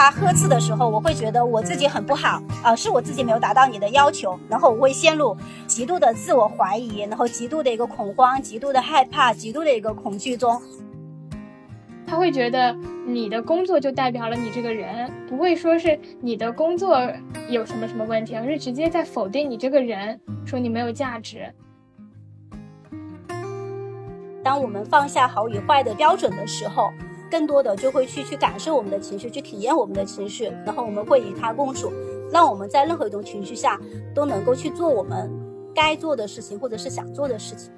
他呵斥的时候，我会觉得我自己很不好啊，是我自己没有达到你的要求，然后我会陷入极度的自我怀疑，然后极度的一个恐慌，极度的害怕，极度的一个恐惧中。他会觉得你的工作就代表了你这个人，不会说是你的工作有什么什么问题，而是直接在否定你这个人，说你没有价值。当我们放下好与坏的标准的时候，更多的就会去去感受我们的情绪，去体验我们的情绪，然后我们会与它共处，让我们在任何一种情绪下都能够去做我们该做的事情，或者是想做的事情。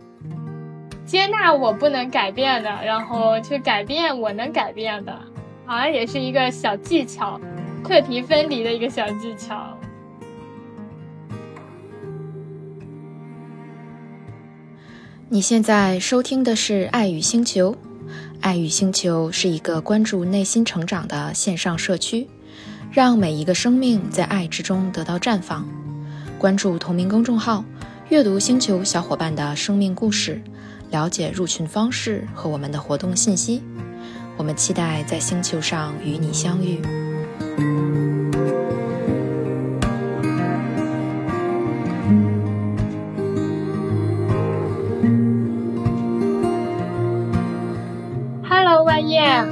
接纳我不能改变的，然后去改变我能改变的，好像也是一个小技巧，课题分离的一个小技巧。你现在收听的是《爱与星球》，《爱与星球》是一个关注内心成长的线上社区，让每一个生命在爱之中得到绽放。关注同名公众号，阅读星球小伙伴的生命故事。了解入群方式和我们的活动信息，我们期待在星球上与你相遇。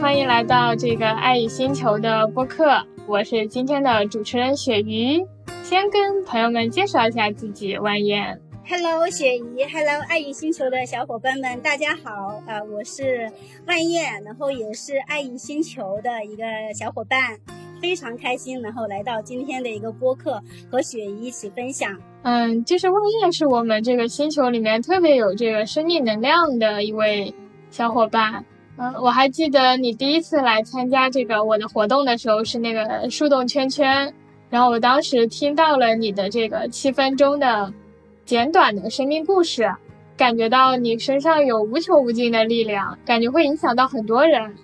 欢迎来到这个爱与星球的播客，我是今天的主持人雪鱼。先跟朋友们介绍一下自己，万燕。Hello，雪姨，Hello，爱与星球的小伙伴们，大家好啊！我是万燕，然后也是爱与星球的一个小伙伴，非常开心，然后来到今天的一个播客，和雪姨一起分享。嗯，就是万燕是我们这个星球里面特别有这个生命能量的一位小伙伴。嗯，我还记得你第一次来参加这个我的活动的时候是那个树洞圈圈，然后我当时听到了你的这个七分钟的。简短的生命故事，感觉到你身上有无穷无尽的力量，感觉会影响到很多人。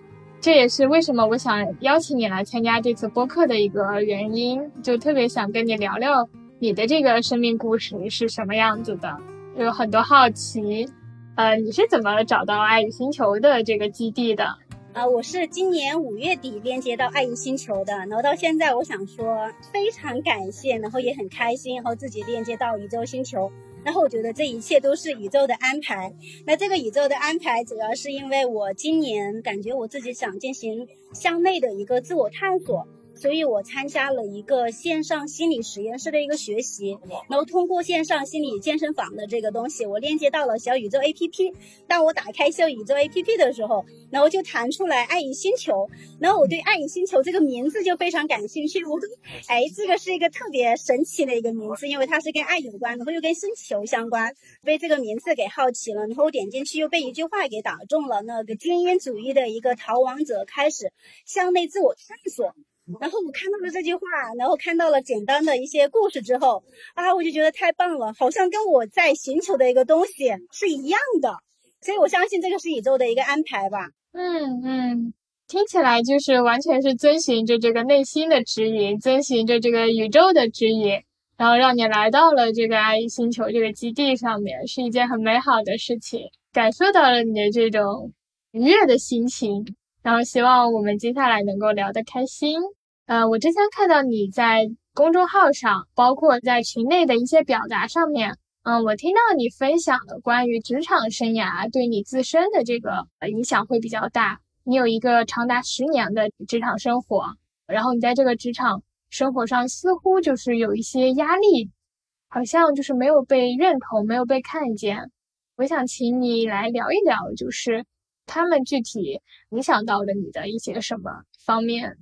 这也是为什么我想邀请你来参加这次播客的一个原因，就特别想跟你聊聊你的这个生命故事是什么样子的，有很多好奇。呃，你是怎么找到爱与星球的这个基地的？啊，我是今年五月底链接到爱与星球的，然后到现在，我想说非常感谢，然后也很开心，然后自己链接到宇宙星球，然后我觉得这一切都是宇宙的安排。那这个宇宙的安排，主要是因为我今年感觉我自己想进行向内的一个自我探索。所以我参加了一个线上心理实验室的一个学习，然后通过线上心理健身房的这个东西，我链接到了小宇宙 APP。当我打开小宇宙 APP 的时候，然后就弹出来“爱与星球”，然后我对“爱与星球”这个名字就非常感兴趣。我，哎，这个是一个特别神奇的一个名字，因为它是跟爱有关，然后又跟星球相关，被这个名字给好奇了。然后我点进去又被一句话给打中了，那个精英主义的一个逃亡者开始向内自我探索。然后我看到了这句话，然后看到了简单的一些故事之后，啊，我就觉得太棒了，好像跟我在寻求的一个东西是一样的，所以我相信这个是宇宙的一个安排吧。嗯嗯，听起来就是完全是遵循着这个内心的指引，遵循着这个宇宙的指引，然后让你来到了这个爱意星球这个基地上面，是一件很美好的事情，感受到了你的这种愉悦的心情，然后希望我们接下来能够聊得开心。呃，我之前看到你在公众号上，包括在群内的一些表达上面，嗯，我听到你分享的关于职场生涯对你自身的这个影响会比较大。你有一个长达十年的职场生活，然后你在这个职场生活上似乎就是有一些压力，好像就是没有被认同，没有被看见。我想请你来聊一聊，就是他们具体影响到了你的一些什么方面。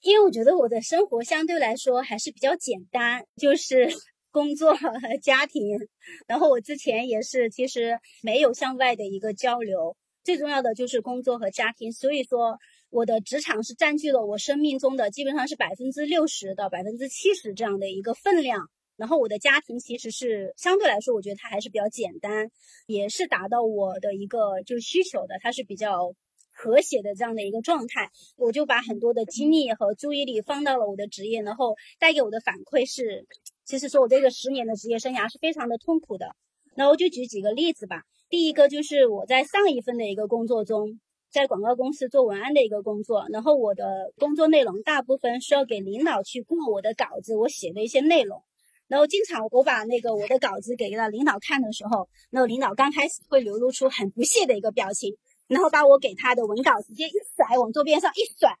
因为我觉得我的生活相对来说还是比较简单，就是 工作和家庭。然后我之前也是，其实没有向外的一个交流。最重要的就是工作和家庭，所以说我的职场是占据了我生命中的基本上是百分之六十到百分之七十这样的一个分量。然后我的家庭其实是相对来说，我觉得它还是比较简单，也是达到我的一个就需求的，它是比较。和谐的这样的一个状态，我就把很多的精力和注意力放到了我的职业，然后带给我的反馈是，其实说我这个十年的职业生涯是非常的痛苦的。然后就举几个例子吧。第一个就是我在上一份的一个工作中，在广告公司做文案的一个工作，然后我的工作内容大部分是要给领导去过我的稿子，我写的一些内容。然后经常我把那个我的稿子给了领导看的时候，那个领导刚开始会流露出很不屑的一个表情，然后把我给他的文稿直接一甩，往桌边上一甩，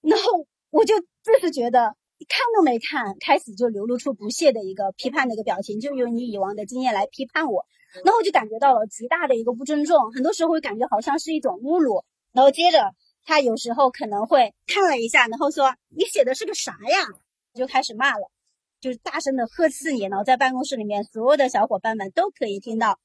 然后我就这是觉得看都没看，开始就流露出不屑的一个批判的一个表情，就用你以往的经验来批判我，然后我就感觉到了极大的一个不尊重，很多时候会感觉好像是一种侮辱。然后接着他有时候可能会看了一下，然后说你写的是个啥呀？就开始骂了。就是大声的呵斥你，然后在办公室里面，所有的小伙伴们都可以听到，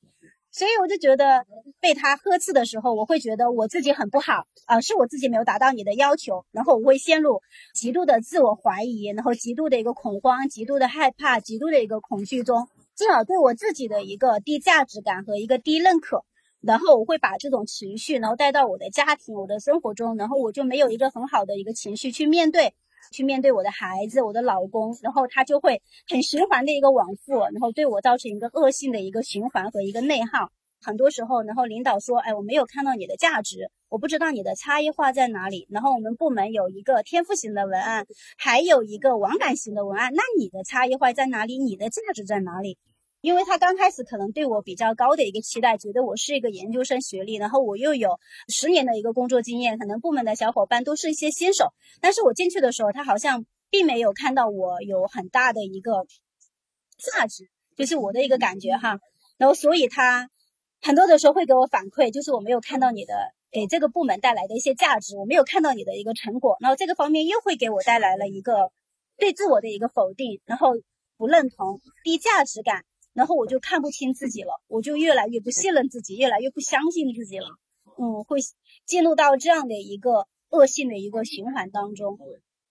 所以我就觉得被他呵斥的时候，我会觉得我自己很不好啊，是我自己没有达到你的要求，然后我会陷入极度的自我怀疑，然后极度的一个恐慌，极度的害怕，极度的一个恐惧中，进而对我自己的一个低价值感和一个低认可，然后我会把这种情绪，然后带到我的家庭、我的生活中，然后我就没有一个很好的一个情绪去面对。去面对我的孩子，我的老公，然后他就会很循环的一个往复，然后对我造成一个恶性的一个循环和一个内耗。很多时候，然后领导说：“哎，我没有看到你的价值，我不知道你的差异化在哪里。”然后我们部门有一个天赋型的文案，还有一个网感型的文案，那你的差异化在哪里？你的价值在哪里？因为他刚开始可能对我比较高的一个期待，觉得我是一个研究生学历，然后我又有十年的一个工作经验，可能部门的小伙伴都是一些新手。但是我进去的时候，他好像并没有看到我有很大的一个价值，就是我的一个感觉哈。然后所以他很多的时候会给我反馈，就是我没有看到你的给这个部门带来的一些价值，我没有看到你的一个成果。然后这个方面又会给我带来了一个对自我的一个否定，然后不认同、低价值感。然后我就看不清自己了，我就越来越不信任自己，越来越不相信自己了。嗯，会进入到这样的一个恶性的一个循环当中。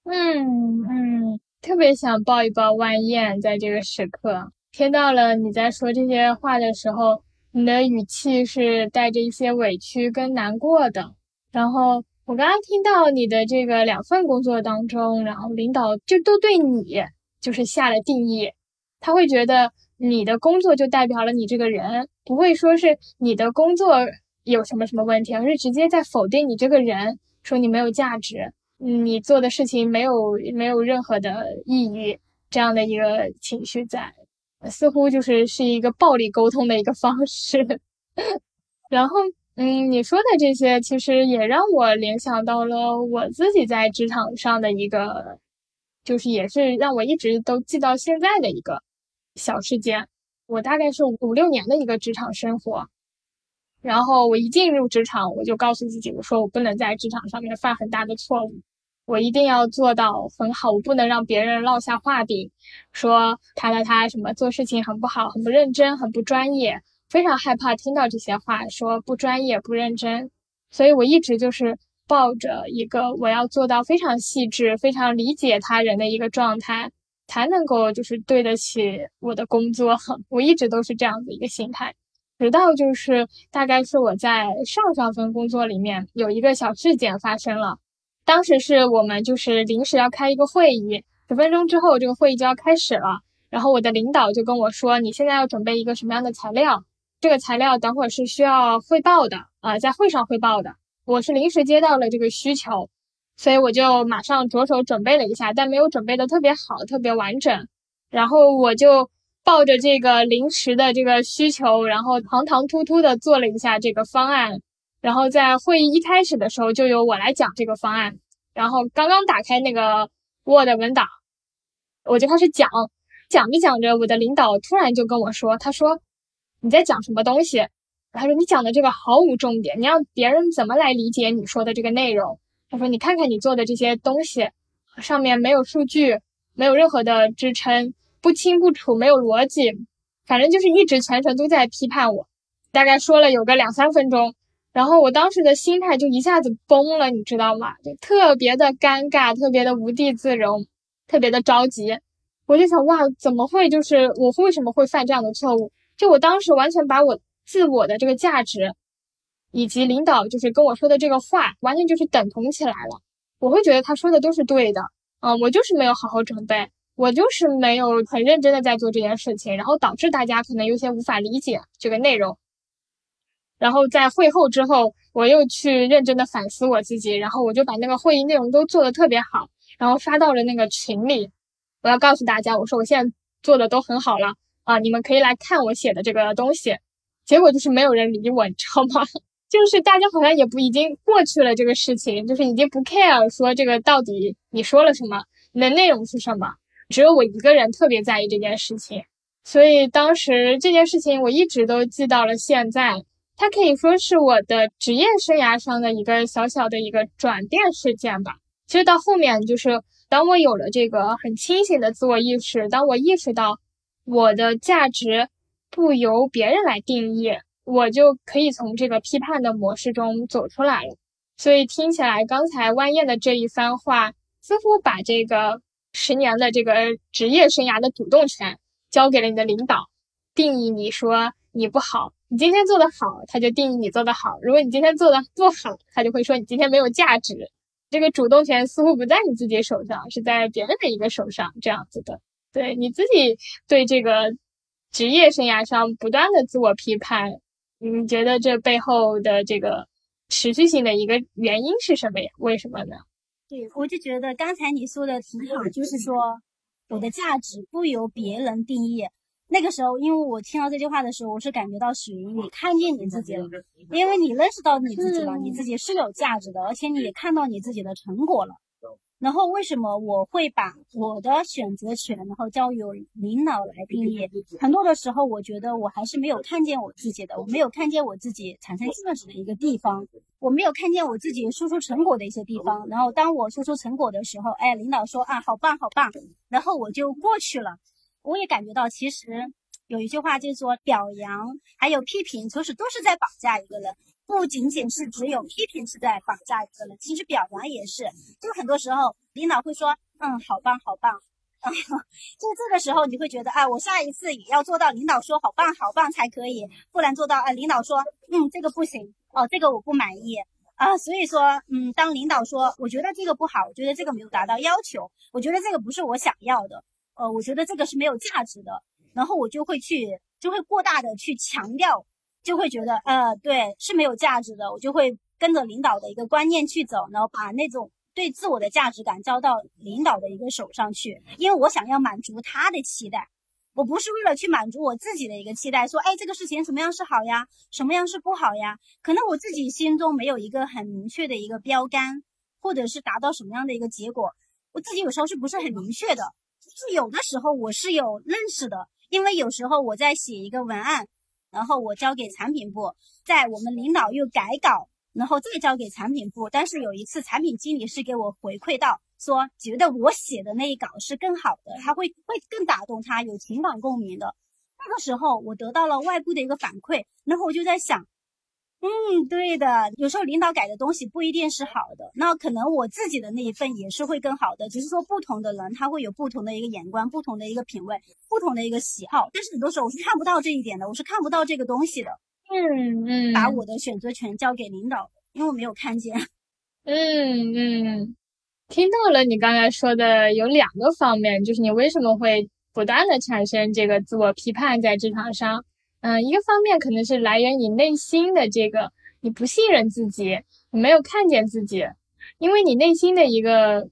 嗯嗯，特别想抱一抱万燕，在这个时刻听到了你在说这些话的时候，你的语气是带着一些委屈跟难过的。然后我刚刚听到你的这个两份工作当中，然后领导就都对你就是下了定义，他会觉得。你的工作就代表了你这个人，不会说是你的工作有什么什么问题，而是直接在否定你这个人，说你没有价值，你做的事情没有没有任何的意义，这样的一个情绪在，似乎就是是一个暴力沟通的一个方式。然后，嗯，你说的这些其实也让我联想到了我自己在职场上的一个，就是也是让我一直都记到现在的一个。小事件，我大概是五六年的一个职场生活，然后我一进入职场，我就告诉自己，我说我不能在职场上面犯很大的错误，我一定要做到很好，我不能让别人落下话柄，说他他他什么做事情很不好，很不认真，很不专业，非常害怕听到这些话，说不专业不认真，所以我一直就是抱着一个我要做到非常细致、非常理解他人的一个状态。才能够就是对得起我的工作，我一直都是这样的一个心态，直到就是大概是我在上上份工作里面有一个小事件发生了，当时是我们就是临时要开一个会议，十分钟之后这个会议就要开始了，然后我的领导就跟我说，你现在要准备一个什么样的材料，这个材料等会儿是需要汇报的啊，在会上汇报的，我是临时接到了这个需求。所以我就马上着手准备了一下，但没有准备的特别好，特别完整。然后我就抱着这个临时的这个需求，然后唐唐突突的做了一下这个方案。然后在会议一开始的时候，就由我来讲这个方案。然后刚刚打开那个 Word 文档，我就开始讲，讲着讲着，我的领导突然就跟我说：“他说你在讲什么东西？他说你讲的这个毫无重点，你让别人怎么来理解你说的这个内容？”他说：“你看看你做的这些东西，上面没有数据，没有任何的支撑，不清不楚，没有逻辑，反正就是一直全程都在批判我。大概说了有个两三分钟，然后我当时的心态就一下子崩了，你知道吗？就特别的尴尬，特别的无地自容，特别的着急。我就想，哇，怎么会？就是我为什么会犯这样的错误？就我当时完全把我自我的这个价值。”以及领导就是跟我说的这个话，完全就是等同起来了。我会觉得他说的都是对的，嗯，我就是没有好好准备，我就是没有很认真的在做这件事情，然后导致大家可能有些无法理解这个内容。然后在会后之后，我又去认真的反思我自己，然后我就把那个会议内容都做的特别好，然后发到了那个群里。我要告诉大家，我说我现在做的都很好了啊，你们可以来看我写的这个东西。结果就是没有人理我，你知道吗？就是大家好像也不已经过去了这个事情，就是已经不 care 说这个到底你说了什么，你的内容是什么，只有我一个人特别在意这件事情。所以当时这件事情我一直都记到了现在，它可以说是我的职业生涯上的一个小小的一个转变事件吧。其实到后面就是当我有了这个很清醒的自我意识，当我意识到我的价值不由别人来定义。我就可以从这个批判的模式中走出来了，所以听起来刚才万燕的这一番话，似乎把这个十年的这个职业生涯的主动权交给了你的领导，定义你说你不好，你今天做的好，他就定义你做的好；如果你今天做的不好，他就会说你今天没有价值。这个主动权似乎不在你自己手上，是在别人的一个手上，这样子的。对你自己对这个职业生涯上不断的自我批判。你觉得这背后的这个持续性的一个原因是什么呀？为什么呢？对，我就觉得刚才你说的挺好，就是说我的价值不由别人定义。那个时候，因为我听到这句话的时候，我是感觉到属于你看见你自己了，因为你认识到你自己了，你自己是有价值的，而且你也看到你自己的成果了。然后为什么我会把我的选择权，然后交由领导来定义？很多的时候，我觉得我还是没有看见我自己的，我没有看见我自己产生价值的一个地方，我没有看见我自己输出成果的一些地方。然后当我输出成果的时候，哎，领导说啊，好棒好棒，然后我就过去了。我也感觉到，其实有一句话就是说，表扬还有批评，其实都是在绑架一个人。不仅仅是只有批评是在绑架一个人，其实表扬也是。就很多时候，领导会说：“嗯，好棒，好棒。”啊，就这个时候，你会觉得哎，我下一次也要做到领导说好棒，好棒才可以，不然做到啊，领导说嗯，这个不行哦，这个我不满意啊。所以说，嗯，当领导说我觉得这个不好，我觉得这个没有达到要求，我觉得这个不是我想要的，呃，我觉得这个是没有价值的，然后我就会去，就会过大的去强调。就会觉得，呃，对，是没有价值的。我就会跟着领导的一个观念去走，然后把那种对自我的价值感交到领导的一个手上去，因为我想要满足他的期待，我不是为了去满足我自己的一个期待，说，哎，这个事情什么样是好呀，什么样是不好呀？可能我自己心中没有一个很明确的一个标杆，或者是达到什么样的一个结果，我自己有时候是不是很明确的？就是有的时候我是有认识的，因为有时候我在写一个文案。然后我交给产品部，在我们领导又改稿，然后再交给产品部。但是有一次，产品经理是给我回馈到说，觉得我写的那一稿是更好的，他会会更打动他，有情感共鸣的。那个时候，我得到了外部的一个反馈，然后我就在想。嗯，对的，有时候领导改的东西不一定是好的，那可能我自己的那一份也是会更好的，只是说不同的人他会有不同的一个眼光、不同的一个品味、不同的一个喜好，但是很多时候我是看不到这一点的，我是看不到这个东西的。嗯嗯，把我的选择权交给领导，因为我没有看见。嗯嗯，听到了你刚才说的有两个方面，就是你为什么会不断的产生这个自我批判在职场上。嗯，一个方面可能是来源你内心的这个，你不信任自己，你没有看见自己，因为你内心的一个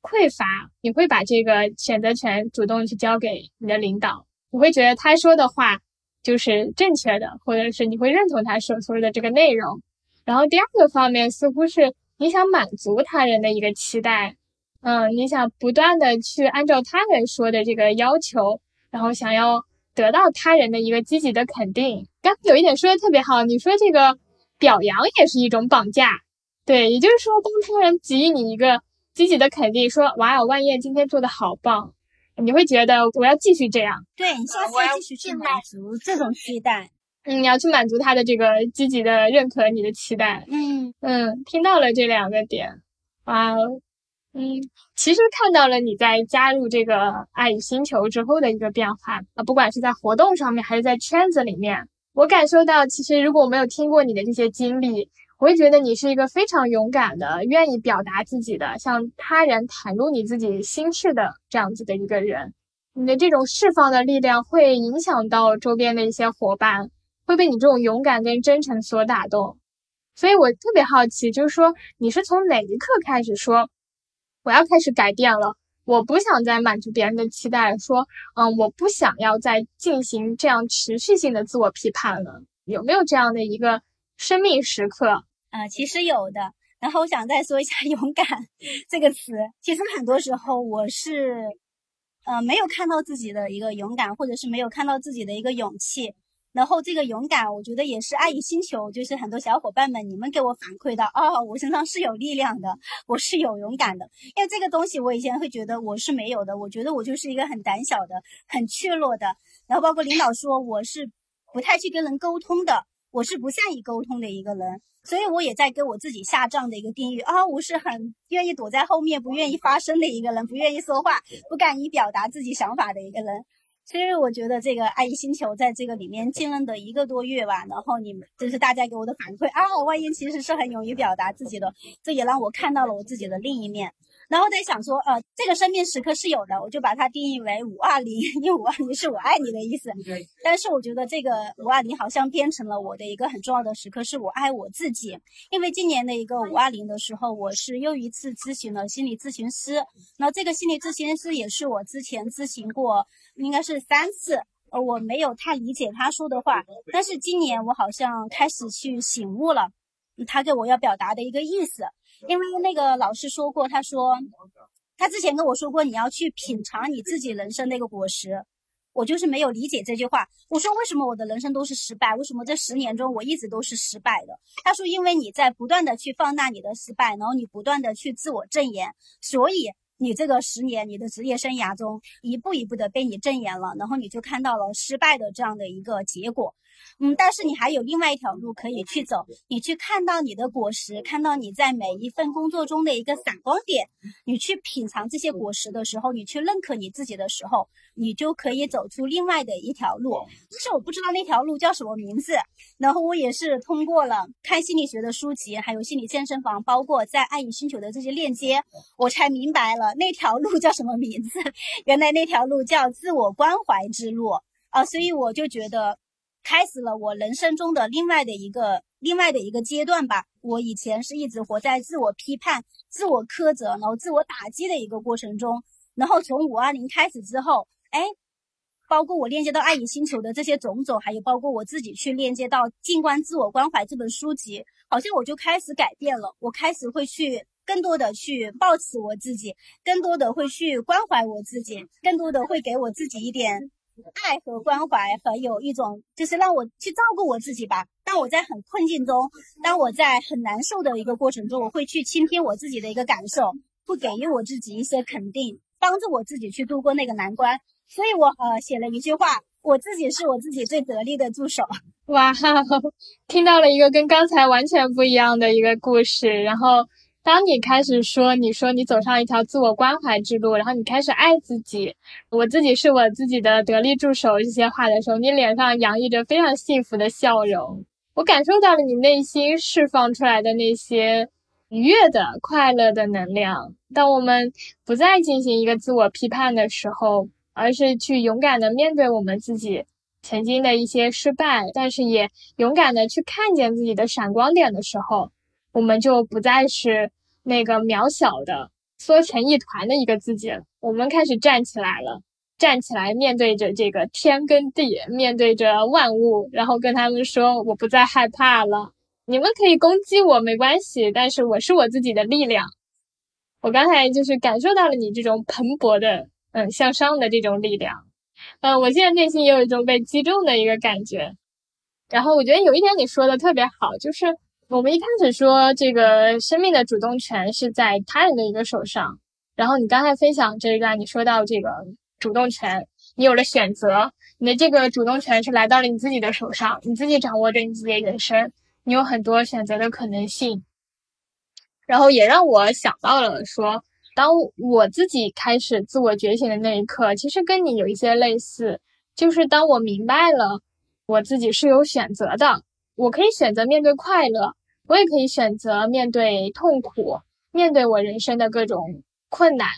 匮乏，你会把这个选择权主动去交给你的领导，你会觉得他说的话就是正确的，或者是你会认同他所说的这个内容。然后第二个方面似乎是你想满足他人的一个期待，嗯，你想不断的去按照他人说的这个要求，然后想要。得到他人的一个积极的肯定，刚有一点说的特别好，你说这个表扬也是一种绑架，对，也就是说，当他人给予你一个积极的肯定，说哇哦，万叶今天做的好棒，你会觉得我要继续这样，对你下次继续去满足这种期待，嗯，你要去满足他的这个积极的认可你的期待，嗯。嗯，听到了这两个点，哇哦。嗯，其实看到了你在加入这个爱与星球之后的一个变化啊，不管是在活动上面还是在圈子里面，我感受到，其实如果我没有听过你的这些经历，我会觉得你是一个非常勇敢的、愿意表达自己的、向他人袒露你自己心事的这样子的一个人。你的这种释放的力量会影响到周边的一些伙伴，会被你这种勇敢跟真诚所打动。所以我特别好奇，就是说你是从哪一刻开始说我要开始改变了？我不想再满足别人的期待，说嗯，我不想要再进行这样持续性的自我批判了。有没有这样的一个生命时刻？啊，其实有的。然后我想再说一下“勇敢”这个词。其实很多时候我是，呃，没有看到自己的一个勇敢，或者是没有看到自己的一个勇气。然后这个勇敢，我觉得也是爱与星球，就是很多小伙伴们你们给我反馈的哦，我身上是有力量的，我是有勇敢的。因为这个东西我以前会觉得我是没有的，我觉得我就是一个很胆小的、很怯弱的。然后包括领导说我是不太去跟人沟通的，我是不善于沟通的一个人。所以我也在给我自己下这样的一个定义啊，我是很愿意躲在后面，不愿意发声的一个人，不愿意说话，不敢于表达自己想法的一个人。所以我觉得这个爱意星球在这个里面浸润的一个多月吧，然后你们就是大家给我的反馈啊，万英其实是很勇于表达自己的，这也让我看到了我自己的另一面。然后在想说，呃，这个生命时刻是有的，我就把它定义为五二零，因为五二零是我爱你的意思。但是我觉得这个五二零好像变成了我的一个很重要的时刻，是我爱我自己。因为今年的一个五二零的时候，我是又一次咨询了心理咨询师，那这个心理咨询师也是我之前咨询过，应该是三次，呃，我没有太理解他说的话，但是今年我好像开始去醒悟了，他给我要表达的一个意思。因为那个老师说过，他说他之前跟我说过，你要去品尝你自己人生那个果实。我就是没有理解这句话。我说为什么我的人生都是失败？为什么这十年中我一直都是失败的？他说因为你在不断的去放大你的失败，然后你不断的去自我证言，所以你这个十年你的职业生涯中一步一步的被你证言了，然后你就看到了失败的这样的一个结果。嗯，但是你还有另外一条路可以去走，你去看到你的果实，看到你在每一份工作中的一个闪光点，你去品尝这些果实的时候，你去认可你自己的时候，你就可以走出另外的一条路。但是我不知道那条路叫什么名字，然后我也是通过了看心理学的书籍，还有心理健身房，包括在爱与星球的这些链接，我才明白了那条路叫什么名字。原来那条路叫自我关怀之路啊，所以我就觉得。开始了我人生中的另外的一个另外的一个阶段吧。我以前是一直活在自我批判、自我苛责，然后自我打击的一个过程中。然后从五二零开始之后，哎，包括我链接到爱与星球的这些种种，还有包括我自己去链接到《静观自我关怀》这本书籍，好像我就开始改变了。我开始会去更多的去抱持我自己，更多的会去关怀我自己，更多的会给我自己一点。爱和关怀，和有一种就是让我去照顾我自己吧。当我在很困境中，当我在很难受的一个过程中，我会去倾听我自己的一个感受，会给予我自己一些肯定，帮助我自己去度过那个难关。所以我呃写了一句话：我自己是我自己最得力的助手。哇，听到了一个跟刚才完全不一样的一个故事，然后。当你开始说，你说你走上一条自我关怀之路，然后你开始爱自己，我自己是我自己的得力助手这些话的时候，你脸上洋溢着非常幸福的笑容，我感受到了你内心释放出来的那些愉悦的、快乐的能量。当我们不再进行一个自我批判的时候，而是去勇敢的面对我们自己曾经的一些失败，但是也勇敢的去看见自己的闪光点的时候，我们就不再是。那个渺小的、缩成一团的一个自己，我们开始站起来了，站起来面对着这个天跟地，面对着万物，然后跟他们说：“我不再害怕了，你们可以攻击我没关系，但是我是我自己的力量。”我刚才就是感受到了你这种蓬勃的、嗯向上的这种力量，嗯，我现在内心也有一种被击中的一个感觉。然后我觉得有一点你说的特别好，就是。我们一开始说这个生命的主动权是在他人的一个手上，然后你刚才分享这一段，你说到这个主动权，你有了选择，你的这个主动权是来到了你自己的手上，你自己掌握着你自己的人生，你有很多选择的可能性。然后也让我想到了说，当我自己开始自我觉醒的那一刻，其实跟你有一些类似，就是当我明白了我自己是有选择的。我可以选择面对快乐，我也可以选择面对痛苦，面对我人生的各种困难、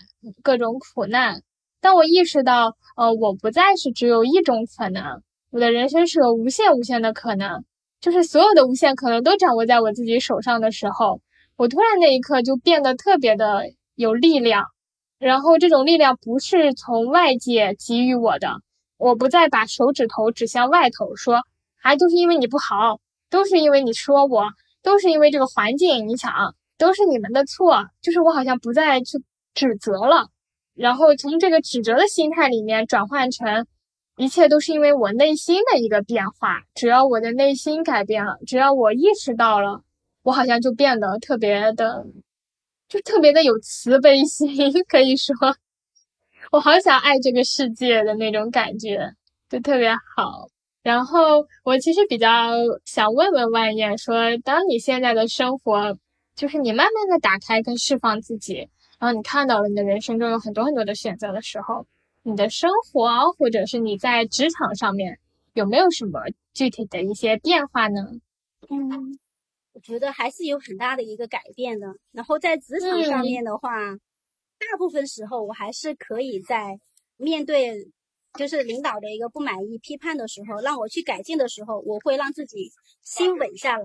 各种苦难。当我意识到，呃，我不再是只有一种可能，我的人生是有无限无限的可能。就是所有的无限可能都掌握在我自己手上的时候，我突然那一刻就变得特别的有力量。然后这种力量不是从外界给予我的，我不再把手指头指向外头，说，还就是因为你不好，都是因为你说我，都是因为这个环境，你想，都是你们的错，就是我好像不再去指责了，然后从这个指责的心态里面转换成，一切都是因为我内心的一个变化，只要我的内心改变了，只要我意识到了，我好像就变得特别的。就特别的有慈悲心，可以说，我好想爱这个世界的那种感觉，就特别好。然后我其实比较想问问万燕，说当你现在的生活，就是你慢慢的打开跟释放自己，然后你看到了你的人生中有很多很多的选择的时候，你的生活或者是你在职场上面有没有什么具体的一些变化呢？嗯。我觉得还是有很大的一个改变的。然后在职场上面的话，大部分时候我还是可以在面对就是领导的一个不满意、批判的时候，让我去改进的时候，我会让自己心稳下来，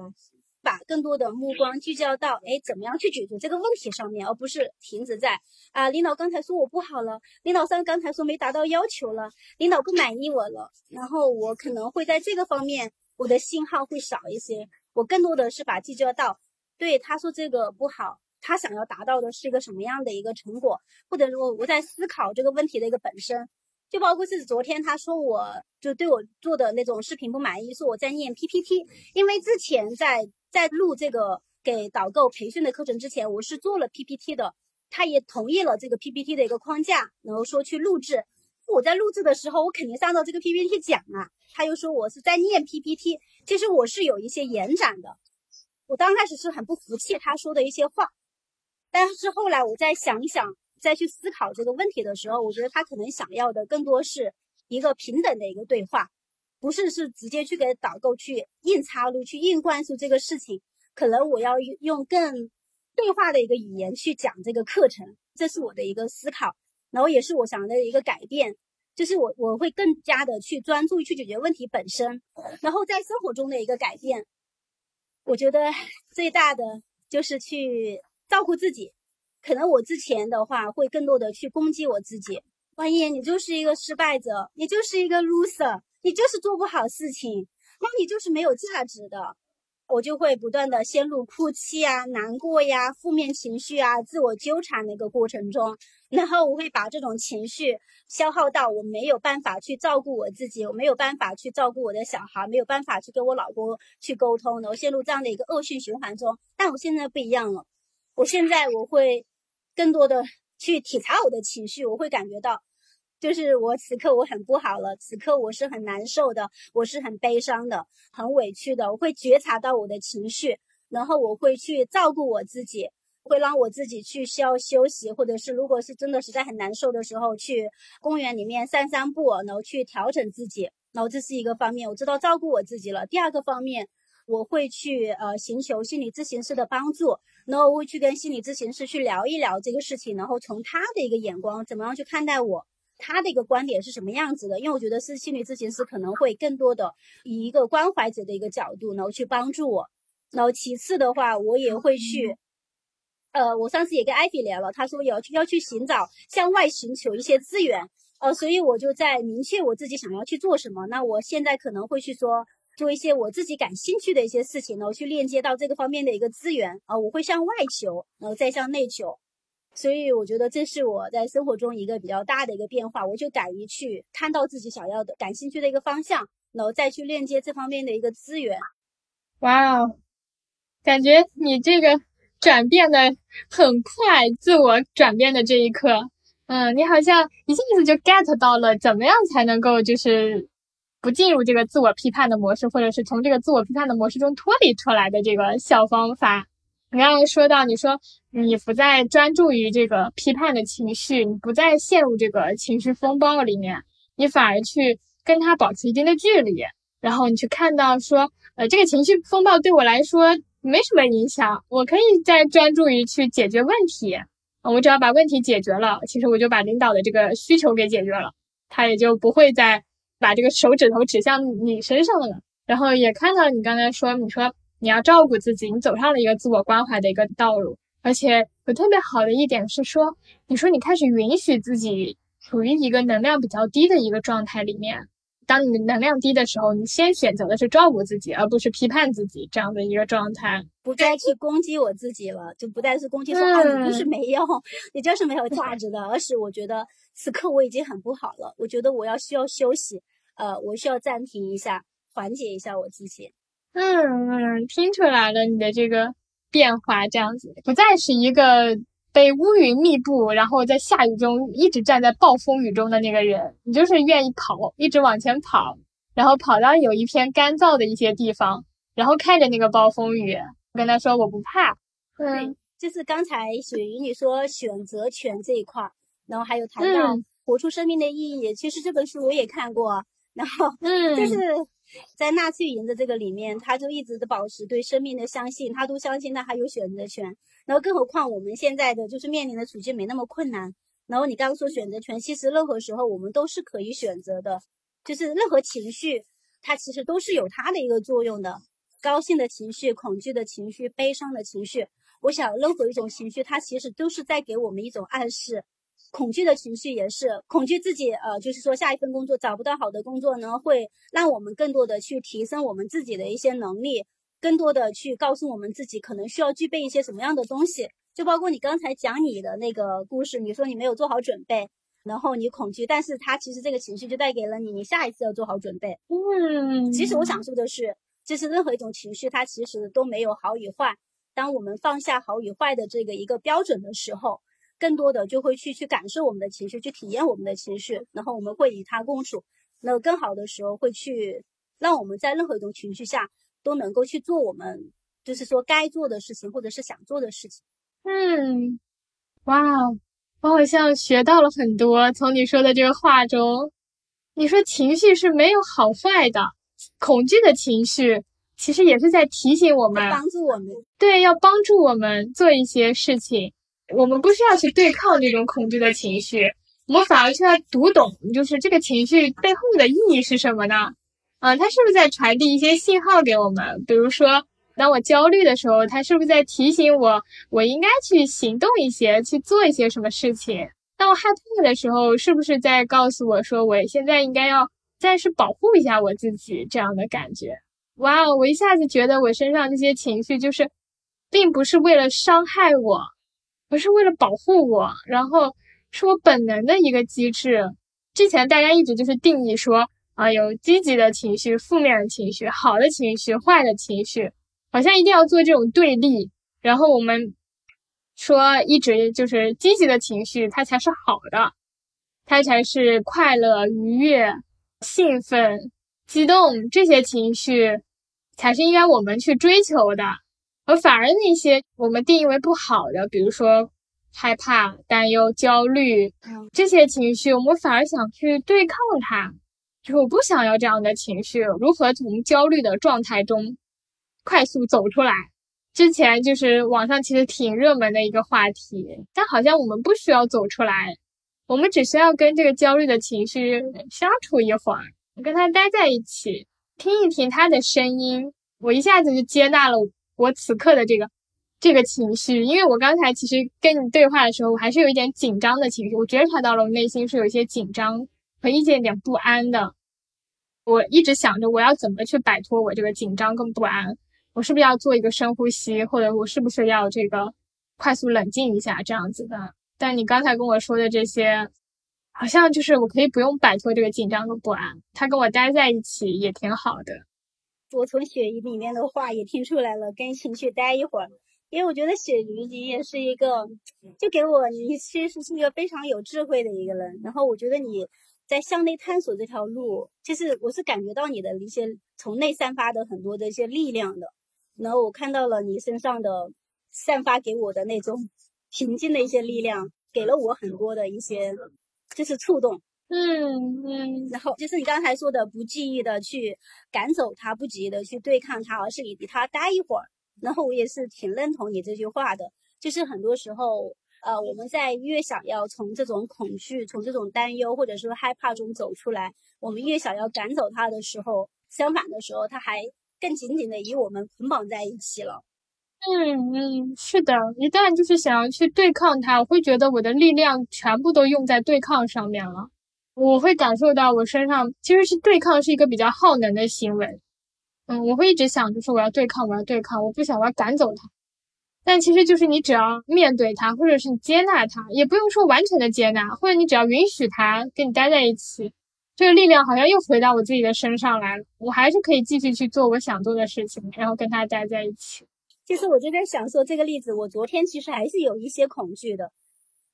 把更多的目光聚焦到哎怎么样去解决这个问题上面，而不是停止在啊领导刚才说我不好了，领导三刚才说没达到要求了，领导不满意我了，然后我可能会在这个方面我的信号会少一些。我更多的是把聚焦到，对他说这个不好，他想要达到的是一个什么样的一个成果，或者说我在思考这个问题的一个本身，就包括是昨天他说我就对我做的那种视频不满意，说我在念 PPT，因为之前在在录这个给导购培训的课程之前，我是做了 PPT 的，他也同意了这个 PPT 的一个框架，然后说去录制。我在录制的时候，我肯定是按照这个 PPT 讲啊。他又说我是在念 PPT，其实我是有一些延展的。我刚开始是很不服气他说的一些话，但是后来我再想一想，再去思考这个问题的时候，我觉得他可能想要的更多是一个平等的一个对话，不是是直接去给导购去硬插入、去硬灌输这个事情。可能我要用更对话的一个语言去讲这个课程，这是我的一个思考。然后也是我想的一个改变，就是我我会更加的去专注于去解决问题本身，然后在生活中的一个改变，我觉得最大的就是去照顾自己。可能我之前的话会更多的去攻击我自己，万一你就是一个失败者，你就是一个 loser，你就是做不好事情，那你就是没有价值的。我就会不断的陷入哭泣啊、难过呀、负面情绪啊、自我纠缠的一个过程中，然后我会把这种情绪消耗到我没有办法去照顾我自己，我没有办法去照顾我的小孩，没有办法去跟我老公去沟通，然后陷入这样的一个恶性循环中。但我现在不一样了，我现在我会更多的去体察我的情绪，我会感觉到。就是我此刻我很不好了，此刻我是很难受的，我是很悲伤的，很委屈的。我会觉察到我的情绪，然后我会去照顾我自己，会让我自己去需要休息，或者是如果是真的实在很难受的时候，去公园里面散散步，然后去调整自己。然后这是一个方面，我知道照顾我自己了。第二个方面，我会去呃寻求心理咨询师的帮助，然后我会去跟心理咨询师去聊一聊这个事情，然后从他的一个眼光怎么样去看待我。他的一个观点是什么样子的？因为我觉得是心理咨询师可能会更多的以一个关怀者的一个角度，然后去帮助我。然后其次的话，我也会去，呃，我上次也跟艾比聊了，他说要去要去寻找向外寻求一些资源，呃，所以我就在明确我自己想要去做什么。那我现在可能会去说做一些我自己感兴趣的一些事情，然后去链接到这个方面的一个资源啊，我会向外求，然后再向内求。所以我觉得这是我在生活中一个比较大的一个变化，我就敢于去看到自己想要的、感兴趣的一个方向，然后再去链接这方面的一个资源。哇哦，感觉你这个转变的很快，自我转变的这一刻，嗯，你好像一下子就 get 到了怎么样才能够就是不进入这个自我批判的模式，或者是从这个自我批判的模式中脱离出来的这个小方法。你刚刚说到，你说你不再专注于这个批判的情绪，你不再陷入这个情绪风暴里面，你反而去跟他保持一定的距离，然后你去看到说，呃，这个情绪风暴对我来说没什么影响，我可以再专注于去解决问题，我只要把问题解决了，其实我就把领导的这个需求给解决了，他也就不会再把这个手指头指向你身上了。然后也看到你刚才说，你说你要照顾自己，你走上了一个自我关怀的一个道路，而且有特别好的一点是说，你说你开始允许自己处于一个能量比较低的一个状态里面。当你能量低的时候，你先选择的是照顾自己，而不是批判自己这样的一个状态，不再去攻击我自己了，就不再是攻击说啊你就是没用，你就是没有价值的，而是我觉得此刻我已经很不好了，我觉得我要需要休息，呃，我需要暂停一下。缓解一下我自己，嗯嗯，听出来了你的这个变化，这样子不再是一个被乌云密布，然后在下雨中一直站在暴风雨中的那个人，你就是愿意跑，一直往前跑，然后跑到有一片干燥的一些地方，然后看着那个暴风雨，跟他说我不怕。嗯，就是刚才雪鱼你说选择权这一块，然后还有谈到活出生命的意义，其实这本书我也看过，然后嗯，就是。在纳粹营的这个里面，他就一直的保持对生命的相信，他都相信他还有选择权。然后，更何况我们现在的就是面临的处境没那么困难。然后你刚刚说选择权，其实任何时候我们都是可以选择的，就是任何情绪，它其实都是有它的一个作用的。高兴的情绪、恐惧的情绪、悲伤的情绪，我想任何一种情绪，它其实都是在给我们一种暗示。恐惧的情绪也是恐惧自己，呃，就是说下一份工作找不到好的工作呢，会让我们更多的去提升我们自己的一些能力，更多的去告诉我们自己可能需要具备一些什么样的东西。就包括你刚才讲你的那个故事，你说你没有做好准备，然后你恐惧，但是它其实这个情绪就带给了你，你下一次要做好准备。嗯，其实我想说的是，就是任何一种情绪，它其实都没有好与坏。当我们放下好与坏的这个一个标准的时候。更多的就会去去感受我们的情绪，去体验我们的情绪，然后我们会与它共处。那更好的时候会去让我们在任何一种情绪下都能够去做我们就是说该做的事情，或者是想做的事情。嗯，哇，我好像学到了很多。从你说的这个话中，你说情绪是没有好坏的，恐惧的情绪其实也是在提醒我们，帮助我们，对，要帮助我们做一些事情。我们不需要去对抗这种恐惧的情绪，我们反而需要读懂，就是这个情绪背后的意义是什么呢？嗯，它是不是在传递一些信号给我们？比如说，当我焦虑的时候，它是不是在提醒我，我应该去行动一些，去做一些什么事情？当我害怕的时候，是不是在告诉我说，我现在应该要暂时保护一下我自己？这样的感觉，哇，我一下子觉得我身上这些情绪，就是并不是为了伤害我。不是为了保护我，然后是我本能的一个机制。之前大家一直就是定义说啊，有积极的情绪、负面的情绪、好的情绪、坏的情绪，好像一定要做这种对立。然后我们说一直就是积极的情绪，它才是好的，它才是快乐、愉悦、兴奋、激动这些情绪，才是应该我们去追求的。而反而那些我们定义为不好的，比如说害怕、担忧、焦虑这些情绪，我们反而想去对抗它，就是我不想要这样的情绪。如何从焦虑的状态中快速走出来？之前就是网上其实挺热门的一个话题，但好像我们不需要走出来，我们只需要跟这个焦虑的情绪相处一会儿，跟他待在一起，听一听他的声音，我一下子就接纳了。我此刻的这个这个情绪，因为我刚才其实跟你对话的时候，我还是有一点紧张的情绪，我觉察到了我内心是有一些紧张和一点点不安的。我一直想着我要怎么去摆脱我这个紧张跟不安，我是不是要做一个深呼吸，或者我是不是要这个快速冷静一下这样子的？但你刚才跟我说的这些，好像就是我可以不用摆脱这个紧张跟不安，他跟我待在一起也挺好的。我从雪姨里面的话也听出来了，跟情绪待一会儿，因为我觉得雪姨你也是一个，就给我你其实是一个非常有智慧的一个人。然后我觉得你在向内探索这条路，就是我是感觉到你的一些从内散发的很多的一些力量的。然后我看到了你身上的散发给我的那种平静的一些力量，给了我很多的一些就是触动。嗯嗯，然后就是你刚才说的，不记忆的去赶走他，不急的去对抗他，而是你他待一会儿。然后我也是挺认同你这句话的，就是很多时候，呃，我们在越想要从这种恐惧、从这种担忧或者说害怕中走出来，我们越想要赶走他的时候，相反的时候，它还更紧紧的与我们捆绑在一起了。嗯嗯，是的，一旦就是想要去对抗它，我会觉得我的力量全部都用在对抗上面了。我会感受到我身上其实是对抗是一个比较耗能的行为。嗯，我会一直想，就是我要对抗，我要对抗，我不想我要赶走它。但其实就是你只要面对它，或者是你接纳它，也不用说完全的接纳，或者你只要允许它跟你待在一起，这个力量好像又回到我自己的身上来了。我还是可以继续去做我想做的事情，然后跟他待在一起。其实我就在想说这个例子，我昨天其实还是有一些恐惧的。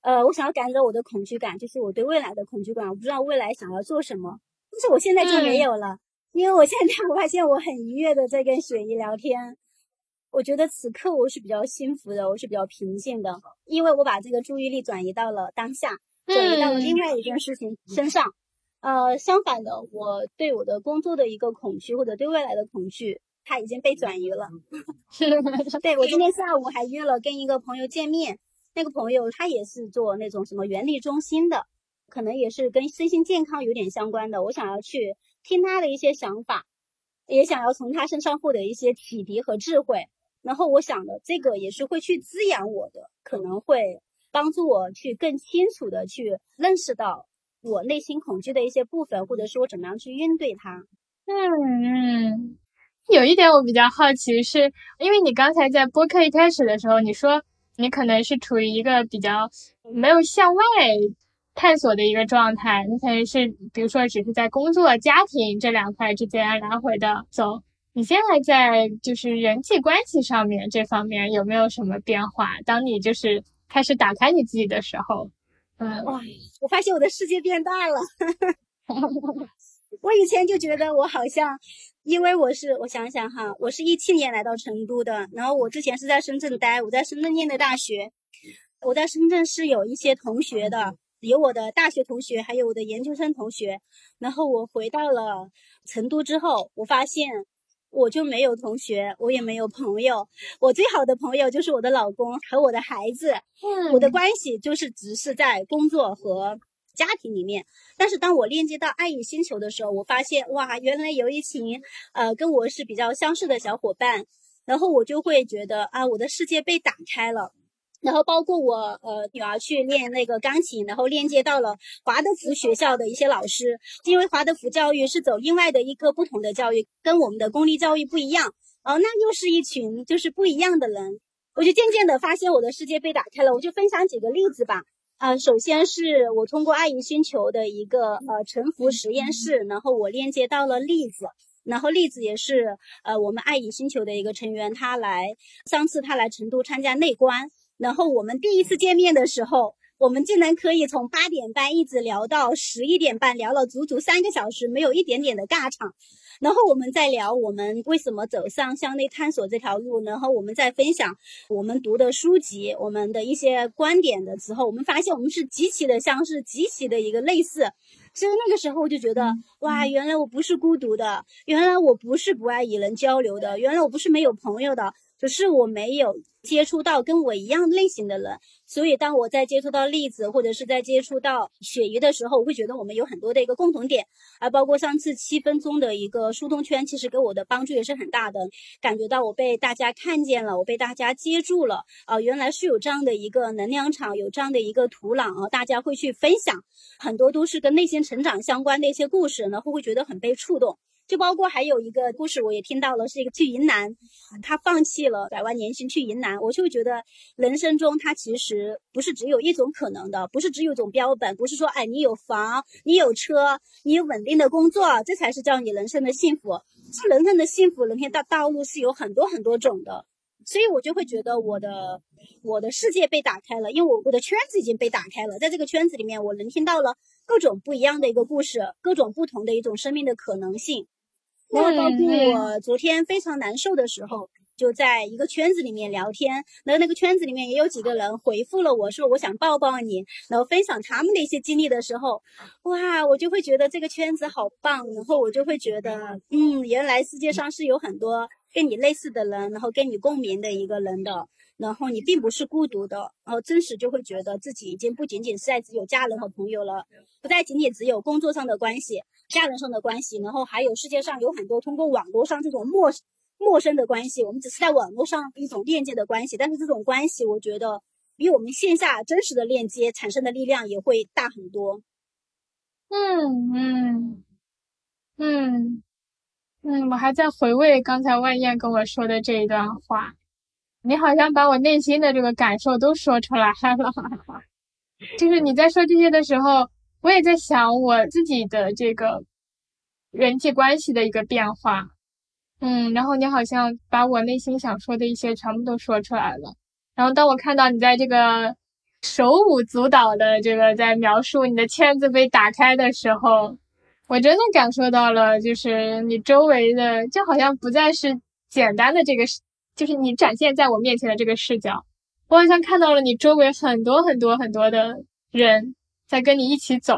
呃，我想要赶走我的恐惧感，就是我对未来的恐惧感，我不知道未来想要做什么，但是我现在就没有了，因为我现在我发现我很愉悦的在跟雪姨聊天。我觉得此刻我是比较幸福的，我是比较平静的，因为我把这个注意力转移到了当下，转移到了另外一件事情身上。呃，相反的，我对我的工作的一个恐惧或者对未来的恐惧，它已经被转移了。对我今天下午还约了跟一个朋友见面，那个朋友他也是做那种什么原力中心的，可能也是跟身心健康有点相关的。我想要去听他的一些想法，也想要从他身上获得一些启迪和智慧。然后我想的这个也是会去滋养我的，可能会帮助我去更清楚的去认识到我内心恐惧的一些部分，或者是我怎么样去应对它。嗯嗯，有一点我比较好奇，是因为你刚才在播客一开始的时候，你说你可能是处于一个比较没有向外探索的一个状态，你可能是比如说只是在工作、家庭这两块之间来回的走。你现在在就是人际关系上面这方面有没有什么变化？当你就是开始打开你自己的时候，嗯，哇，我发现我的世界变大了。我以前就觉得我好像，因为我是我想想哈，我是一七年来到成都的，然后我之前是在深圳待，我在深圳念的大学，我在深圳是有一些同学的，有我的大学同学，还有我的研究生同学。然后我回到了成都之后，我发现。我就没有同学，我也没有朋友。我最好的朋友就是我的老公和我的孩子。嗯，我的关系就是只是在工作和家庭里面。但是当我链接到爱与星球的时候，我发现哇，原来有一群呃跟我是比较相似的小伙伴，然后我就会觉得啊，我的世界被打开了。然后包括我呃女儿去练那个钢琴，然后链接到了华德福学校的一些老师，因为华德福教育是走另外的一个不同的教育，跟我们的公立教育不一样，哦，那又是一群就是不一样的人，我就渐渐的发现我的世界被打开了。我就分享几个例子吧，呃，首先是我通过爱与星球的一个呃沉浮实验室，然后我链接到了栗子，然后栗子也是呃我们爱与星球的一个成员，他来上次他来成都参加内观。然后我们第一次见面的时候，我们竟然可以从八点半一直聊到十一点半，聊了足足三个小时，没有一点点的尬场。然后我们再聊我们为什么走上向内探索这条路，然后我们再分享我们读的书籍，我们的一些观点的时候，我们发现我们是极其的相似，极其的一个类似。所以那个时候我就觉得，哇，原来我不是孤独的，原来我不是不爱与人交流的，原来我不是没有朋友的。只是我没有接触到跟我一样类型的人，所以当我在接触到栗子或者是在接触到鳕鱼的时候，我会觉得我们有很多的一个共同点，而包括上次七分钟的一个疏通圈，其实给我的帮助也是很大的，感觉到我被大家看见了，我被大家接住了，啊，原来是有这样的一个能量场，有这样的一个土壤啊，大家会去分享，很多都是跟内心成长相关的一些故事，然后会觉得很被触动。就包括还有一个故事，我也听到了，是一个去云南，他放弃了百万年薪去云南。我就会觉得，人生中他其实不是只有一种可能的，不是只有一种标本，不是说，哎，你有房，你有车，你有稳定的工作，这才是叫你人生的幸福。这人生的幸福，人生的道路是有很多很多种的。所以我就会觉得，我的我的世界被打开了，因为我我的圈子已经被打开了，在这个圈子里面，我能听到了各种不一样的一个故事，各种不同的一种生命的可能性。然后包括我昨天非常难受的时候，就在一个圈子里面聊天，然后那个圈子里面也有几个人回复了我说我想抱抱你，然后分享他们的一些经历的时候，哇，我就会觉得这个圈子好棒，然后我就会觉得，嗯，原来世界上是有很多跟你类似的人，然后跟你共鸣的一个人的，然后你并不是孤独的，然后真实就会觉得自己已经不仅仅是在只有家人和朋友了，不再仅仅只有工作上的关系、家人上的关系，然后还有世界上有很多通过网络上这种陌陌生的关系，我们只是在网络上一种链接的关系，但是这种关系，我觉得比我们线下真实的链接产生的力量也会大很多。嗯嗯嗯嗯，我还在回味刚才万燕跟我说的这一段话，你好像把我内心的这个感受都说出来了。就是你在说这些的时候，我也在想我自己的这个人际关系的一个变化。嗯，然后你好像把我内心想说的一些全部都说出来了。然后当我看到你在这个手舞足蹈的这个在描述你的签子被打开的时候，我真的感受到了，就是你周围的就好像不再是简单的这个，就是你展现在我面前的这个视角，我好像看到了你周围很多很多很多的人在跟你一起走，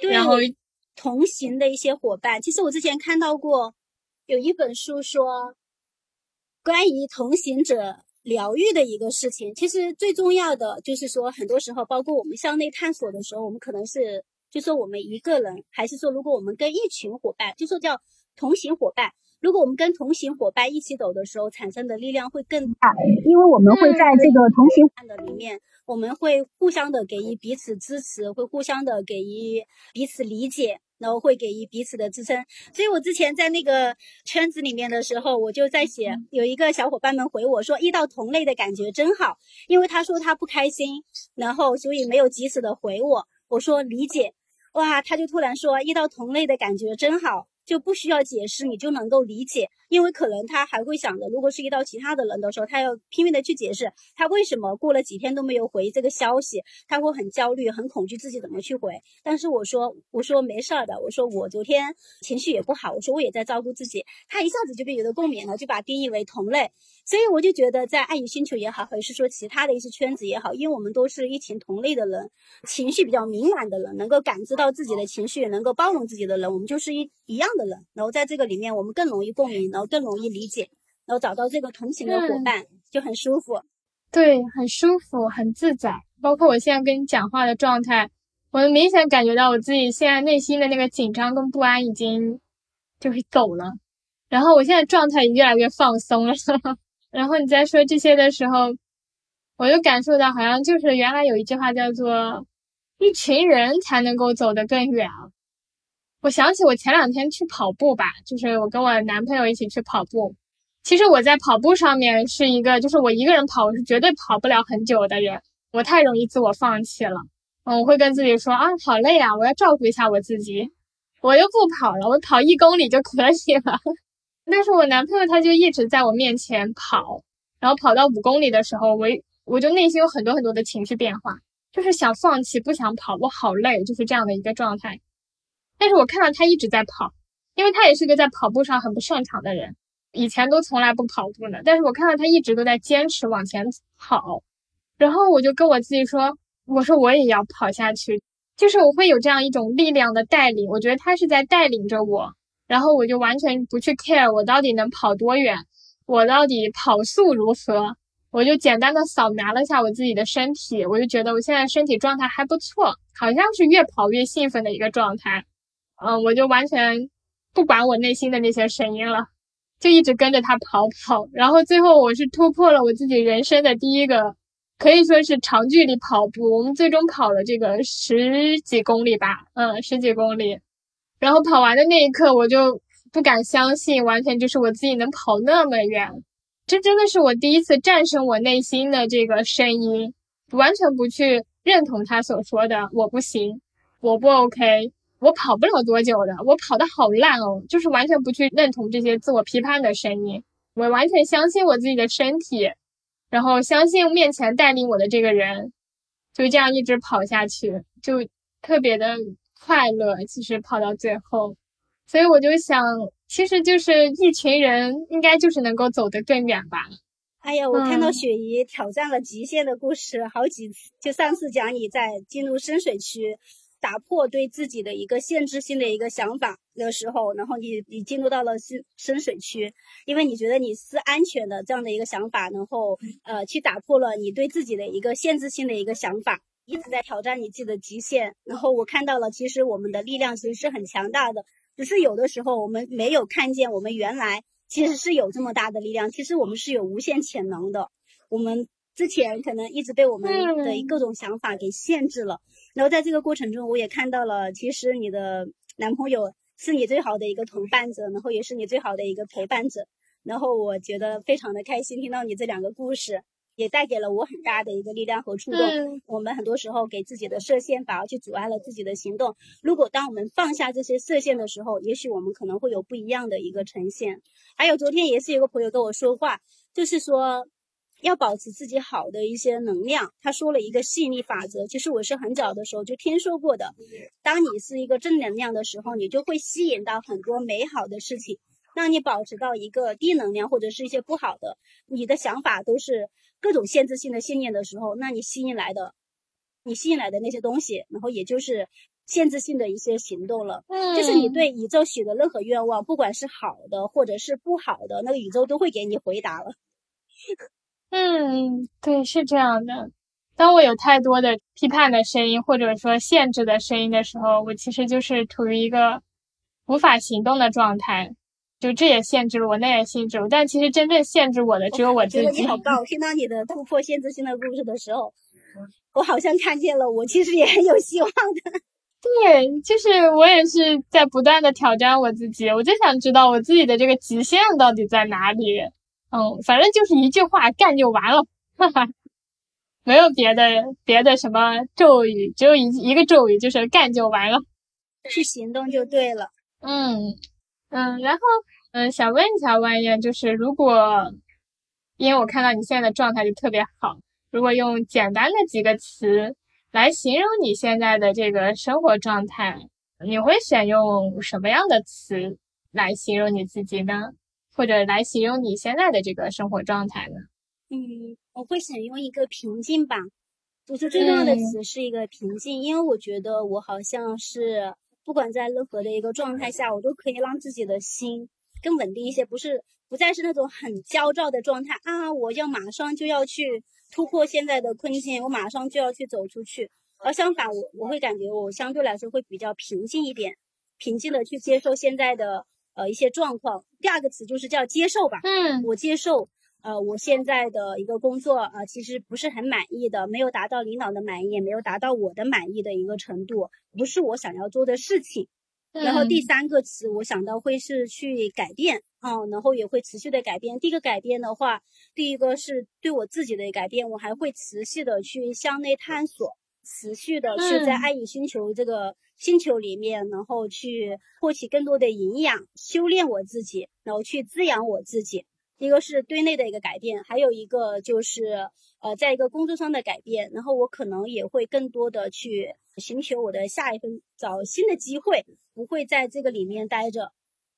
然后同行的一些伙伴。其实我之前看到过。有一本书说，关于同行者疗愈的一个事情。其实最重要的就是说，很多时候，包括我们向内探索的时候，我们可能是，就说我们一个人，还是说，如果我们跟一群伙伴，就说叫同行伙伴。如果我们跟同行伙伴一起走的时候，产生的力量会更大，因为我们会在这个同行的里面，我们会互相的给予彼此支持，会互相的给予彼此理解。然后会给予彼此的支撑，所以我之前在那个圈子里面的时候，我就在写，有一个小伙伴们回我说，遇到同类的感觉真好，因为他说他不开心，然后所以没有及时的回我，我说理解，哇，他就突然说遇到同类的感觉真好。就不需要解释，你就能够理解，因为可能他还会想着，如果是遇到其他的人的时候，他要拼命的去解释他为什么过了几天都没有回这个消息，他会很焦虑、很恐惧自己怎么去回。但是我说，我说没事儿的，我说我昨天情绪也不好，我说我也在照顾自己。他一下子就被有的共鸣了，就把定义为同类。所以我就觉得，在爱与星球也好，还是说其他的一些圈子也好，因为我们都是一群同类的人，情绪比较敏感的人，能够感知到自己的情绪，能够包容自己的人，我们就是一一样的。人，然后在这个里面，我们更容易共鸣，然后更容易理解，然后找到这个同行的伙伴，就很舒服。对，很舒服，很自在。包括我现在跟你讲话的状态，我能明显感觉到我自己现在内心的那个紧张跟不安已经就是走了。然后我现在状态也越来越放松了。然后你在说这些的时候，我就感受到好像就是原来有一句话叫做“一群人才能够走得更远”。我想起我前两天去跑步吧，就是我跟我男朋友一起去跑步。其实我在跑步上面是一个，就是我一个人跑，我是绝对跑不了很久的人。我太容易自我放弃了。嗯，我会跟自己说啊，好累啊，我要照顾一下我自己，我又不跑了，我跑一公里就可以了。但是我男朋友他就一直在我面前跑，然后跑到五公里的时候，我我就内心有很多很多的情绪变化，就是想放弃，不想跑，我好累，就是这样的一个状态。但是我看到他一直在跑，因为他也是个在跑步上很不擅长的人，以前都从来不跑步的。但是我看到他一直都在坚持往前跑，然后我就跟我自己说：“我说我也要跑下去。”就是我会有这样一种力量的带领，我觉得他是在带领着我，然后我就完全不去 care 我到底能跑多远，我到底跑速如何，我就简单的扫描了一下我自己的身体，我就觉得我现在身体状态还不错，好像是越跑越兴奋的一个状态。嗯，我就完全不管我内心的那些声音了，就一直跟着他跑跑，然后最后我是突破了我自己人生的第一个，可以说是长距离跑步。我们最终跑了这个十几公里吧，嗯，十几公里。然后跑完的那一刻，我就不敢相信，完全就是我自己能跑那么远。这真的是我第一次战胜我内心的这个声音，完全不去认同他所说的我不行，我不 OK。我跑不了多久的，我跑的好烂哦，就是完全不去认同这些自我批判的声音，我完全相信我自己的身体，然后相信面前带领我的这个人，就这样一直跑下去，就特别的快乐。其实跑到最后，所以我就想，其实就是一群人，应该就是能够走得更远吧。哎呀，我看到雪姨挑战了极限的故事好几次，就上次讲你在进入深水区。打破对自己的一个限制性的一个想法的时候，然后你你进入到了深深水区，因为你觉得你是安全的这样的一个想法，然后呃去打破了你对自己的一个限制性的一个想法，一直在挑战你自己的极限。然后我看到了，其实我们的力量其实是很强大的，只是有的时候我们没有看见，我们原来其实是有这么大的力量，其实我们是有无限潜能的，我们。之前可能一直被我们的各种想法给限制了，然后在这个过程中，我也看到了，其实你的男朋友是你最好的一个同伴者，然后也是你最好的一个陪伴者，然后我觉得非常的开心，听到你这两个故事，也带给了我很大的一个力量和触动。我们很多时候给自己的设限，反而去阻碍了自己的行动。如果当我们放下这些设限的时候，也许我们可能会有不一样的一个呈现。还有昨天也是有个朋友跟我说话，就是说。要保持自己好的一些能量，他说了一个吸引力法则，其实我是很早的时候就听说过的。当你是一个正能量的时候，你就会吸引到很多美好的事情。当你保持到一个低能量或者是一些不好的，你的想法都是各种限制性的信念的时候，那你吸引来的，你吸引来的那些东西，然后也就是限制性的一些行动了。嗯，就是你对宇宙许的任何愿望，不管是好的或者是不好的，那个宇宙都会给你回答了。嗯，对，是这样的。当我有太多的批判的声音，或者说限制的声音的时候，我其实就是处于一个无法行动的状态。就这也限制了我，那也限制我。但其实真正限制我的只有我自己。觉得你好棒！听到你的突破限制性的故事的时候，我好像看见了，我其实也很有希望的。对，就是我也是在不断的挑战我自己。我就想知道我自己的这个极限到底在哪里。嗯，反正就是一句话，干就完了，哈哈，没有别的别的什么咒语，只有一一个咒语，就是干就完了，去行动就对了。嗯嗯，然后嗯，想问一下万燕，就是如果，因为我看到你现在的状态就特别好，如果用简单的几个词来形容你现在的这个生活状态，你会选用什么样的词来形容你自己呢？或者来形容你现在的这个生活状态呢？嗯，我会选用一个平静吧。我觉得最重要的词是一个平静，因为我觉得我好像是不管在任何的一个状态下，我都可以让自己的心更稳定一些，不是不再是那种很焦躁的状态啊！我要马上就要去突破现在的困境，我马上就要去走出去。而相反，我我会感觉我相对来说会比较平静一点，平静的去接受现在的。呃，一些状况。第二个词就是叫接受吧。嗯，我接受。呃，我现在的一个工作，呃，其实不是很满意的，没有达到领导的满意，也没有达到我的满意的一个程度，不是我想要做的事情。然后第三个词，我想到会是去改变嗯，然后也会持续的改变。第一个改变的话，第一个是对我自己的改变，我还会持续的去向内探索。持续的去在爱与星球这个星球里面，然后去获取更多的营养，修炼我自己，然后去滋养我自己。一个是对内的一个改变，还有一个就是呃，在一个工作上的改变。然后我可能也会更多的去寻求我的下一份，找新的机会，不会在这个里面待着，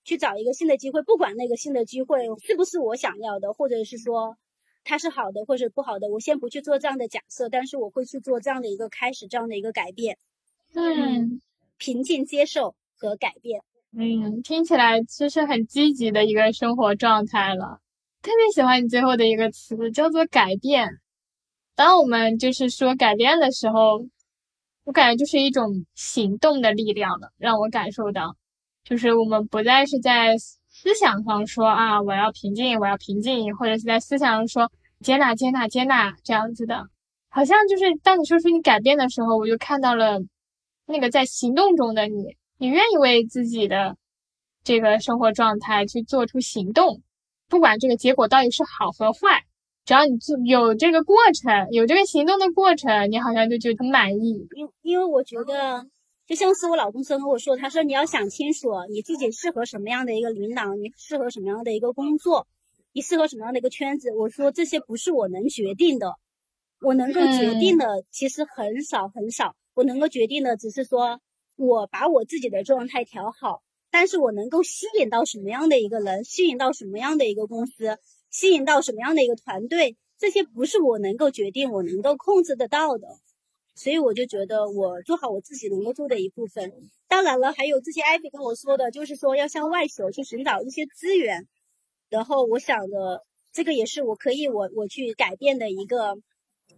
去找一个新的机会，不管那个新的机会是不是我想要的，或者是说。它是好的或者不好的，我先不去做这样的假设，但是我会去做这样的一个开始，这样的一个改变。嗯，平静接受和改变。嗯，听起来就是很积极的一个生活状态了。特别喜欢你最后的一个词，叫做改变。当我们就是说改变的时候，我感觉就是一种行动的力量了，让我感受到，就是我们不再是在。思想上说啊，我要平静，我要平静，或者是在思想上说接纳、接纳、接纳这样子的，好像就是当你说出你改变的时候，我就看到了那个在行动中的你，你愿意为自己的这个生活状态去做出行动，不管这个结果到底是好和坏，只要你做有这个过程，有这个行动的过程，你好像就觉得很满意。因因为我觉得。就像是我老公曾跟我说，他说你要想清楚你自己适合什么样的一个领导，你适合什么样的一个工作，你适合什么样的一个圈子。我说这些不是我能决定的，我能够决定的其实很少很少。我能够决定的只是说我把我自己的状态调好，但是我能够吸引到什么样的一个人，吸引到什么样的一个公司，吸引到什么样的一个团队，这些不是我能够决定，我能够控制得到的。所以我就觉得我做好我自己能够做的一部分。当然了，还有之前艾比跟我说的，就是说要向外求去寻找一些资源。然后我想着，这个也是我可以我我去改变的一个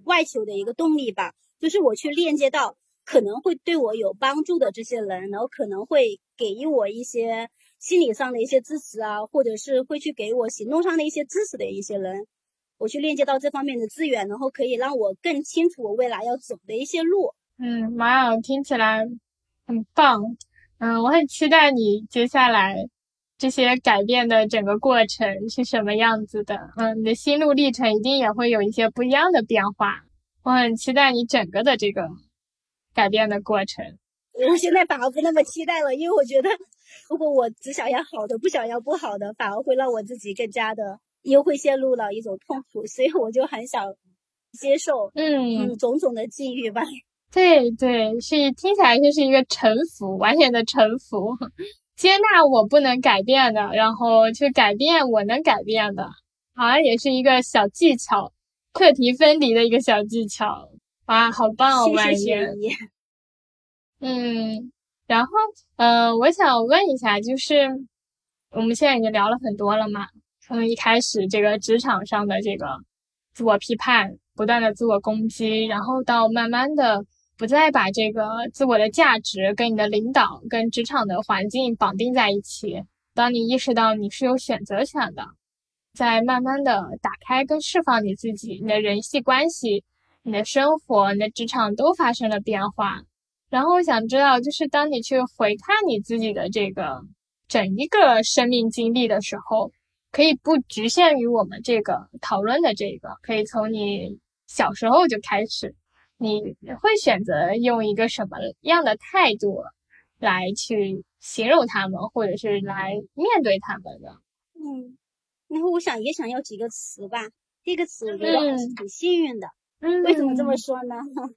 外求的一个动力吧，就是我去链接到可能会对我有帮助的这些人，然后可能会给予我一些心理上的一些支持啊，或者是会去给我行动上的一些支持的一些人。我去链接到这方面的资源，然后可以让我更清楚我未来要走的一些路。嗯，妈呀，听起来很棒。嗯，我很期待你接下来这些改变的整个过程是什么样子的。嗯，你的心路历程一定也会有一些不一样的变化。我很期待你整个的这个改变的过程。我现在反而不那么期待了，因为我觉得，如果我只想要好的，不想要不好的，反而会让我自己更加的。又会陷入了一种痛苦，所以我就很想接受，嗯，种种的境遇吧。对对，是听起来就是一个臣服，完全的臣服，接纳我不能改变的，然后去改变我能改变的，好像也是一个小技巧，课题分离的一个小技巧。哇，好棒，谢谢你。嗯，然后，呃，我想问一下，就是我们现在已经聊了很多了嘛？从一开始，这个职场上的这个自我批判，不断的自我攻击，然后到慢慢的不再把这个自我的价值跟你的领导、跟职场的环境绑定在一起。当你意识到你是有选择权的，在慢慢的打开跟释放你自己，你的人际关系、你的生活、你的职场都发生了变化。然后我想知道，就是当你去回看你自己的这个整一个生命经历的时候。可以不局限于我们这个讨论的这个，可以从你小时候就开始，你会选择用一个什么样的态度来去形容他们，或者是来面对他们的？嗯，然后我想也想要几个词吧。第一个词，我觉得还是挺幸运的。嗯，为什么这么说呢？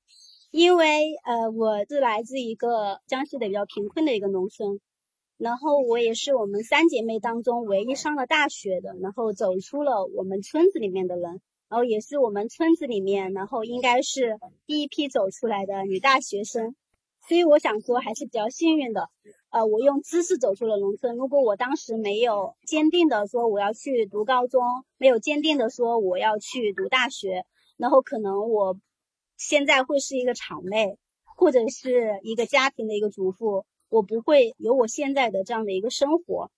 因为呃，我是来自一个江西的比较贫困的一个农村。然后我也是我们三姐妹当中唯一上了大学的，然后走出了我们村子里面的人，然后也是我们村子里面，然后应该是第一批走出来的女大学生，所以我想说还是比较幸运的。呃，我用知识走出了农村。如果我当时没有坚定的说我要去读高中，没有坚定的说我要去读大学，然后可能我现在会是一个厂妹，或者是一个家庭的一个主妇。我不会有我现在的这样的一个生活，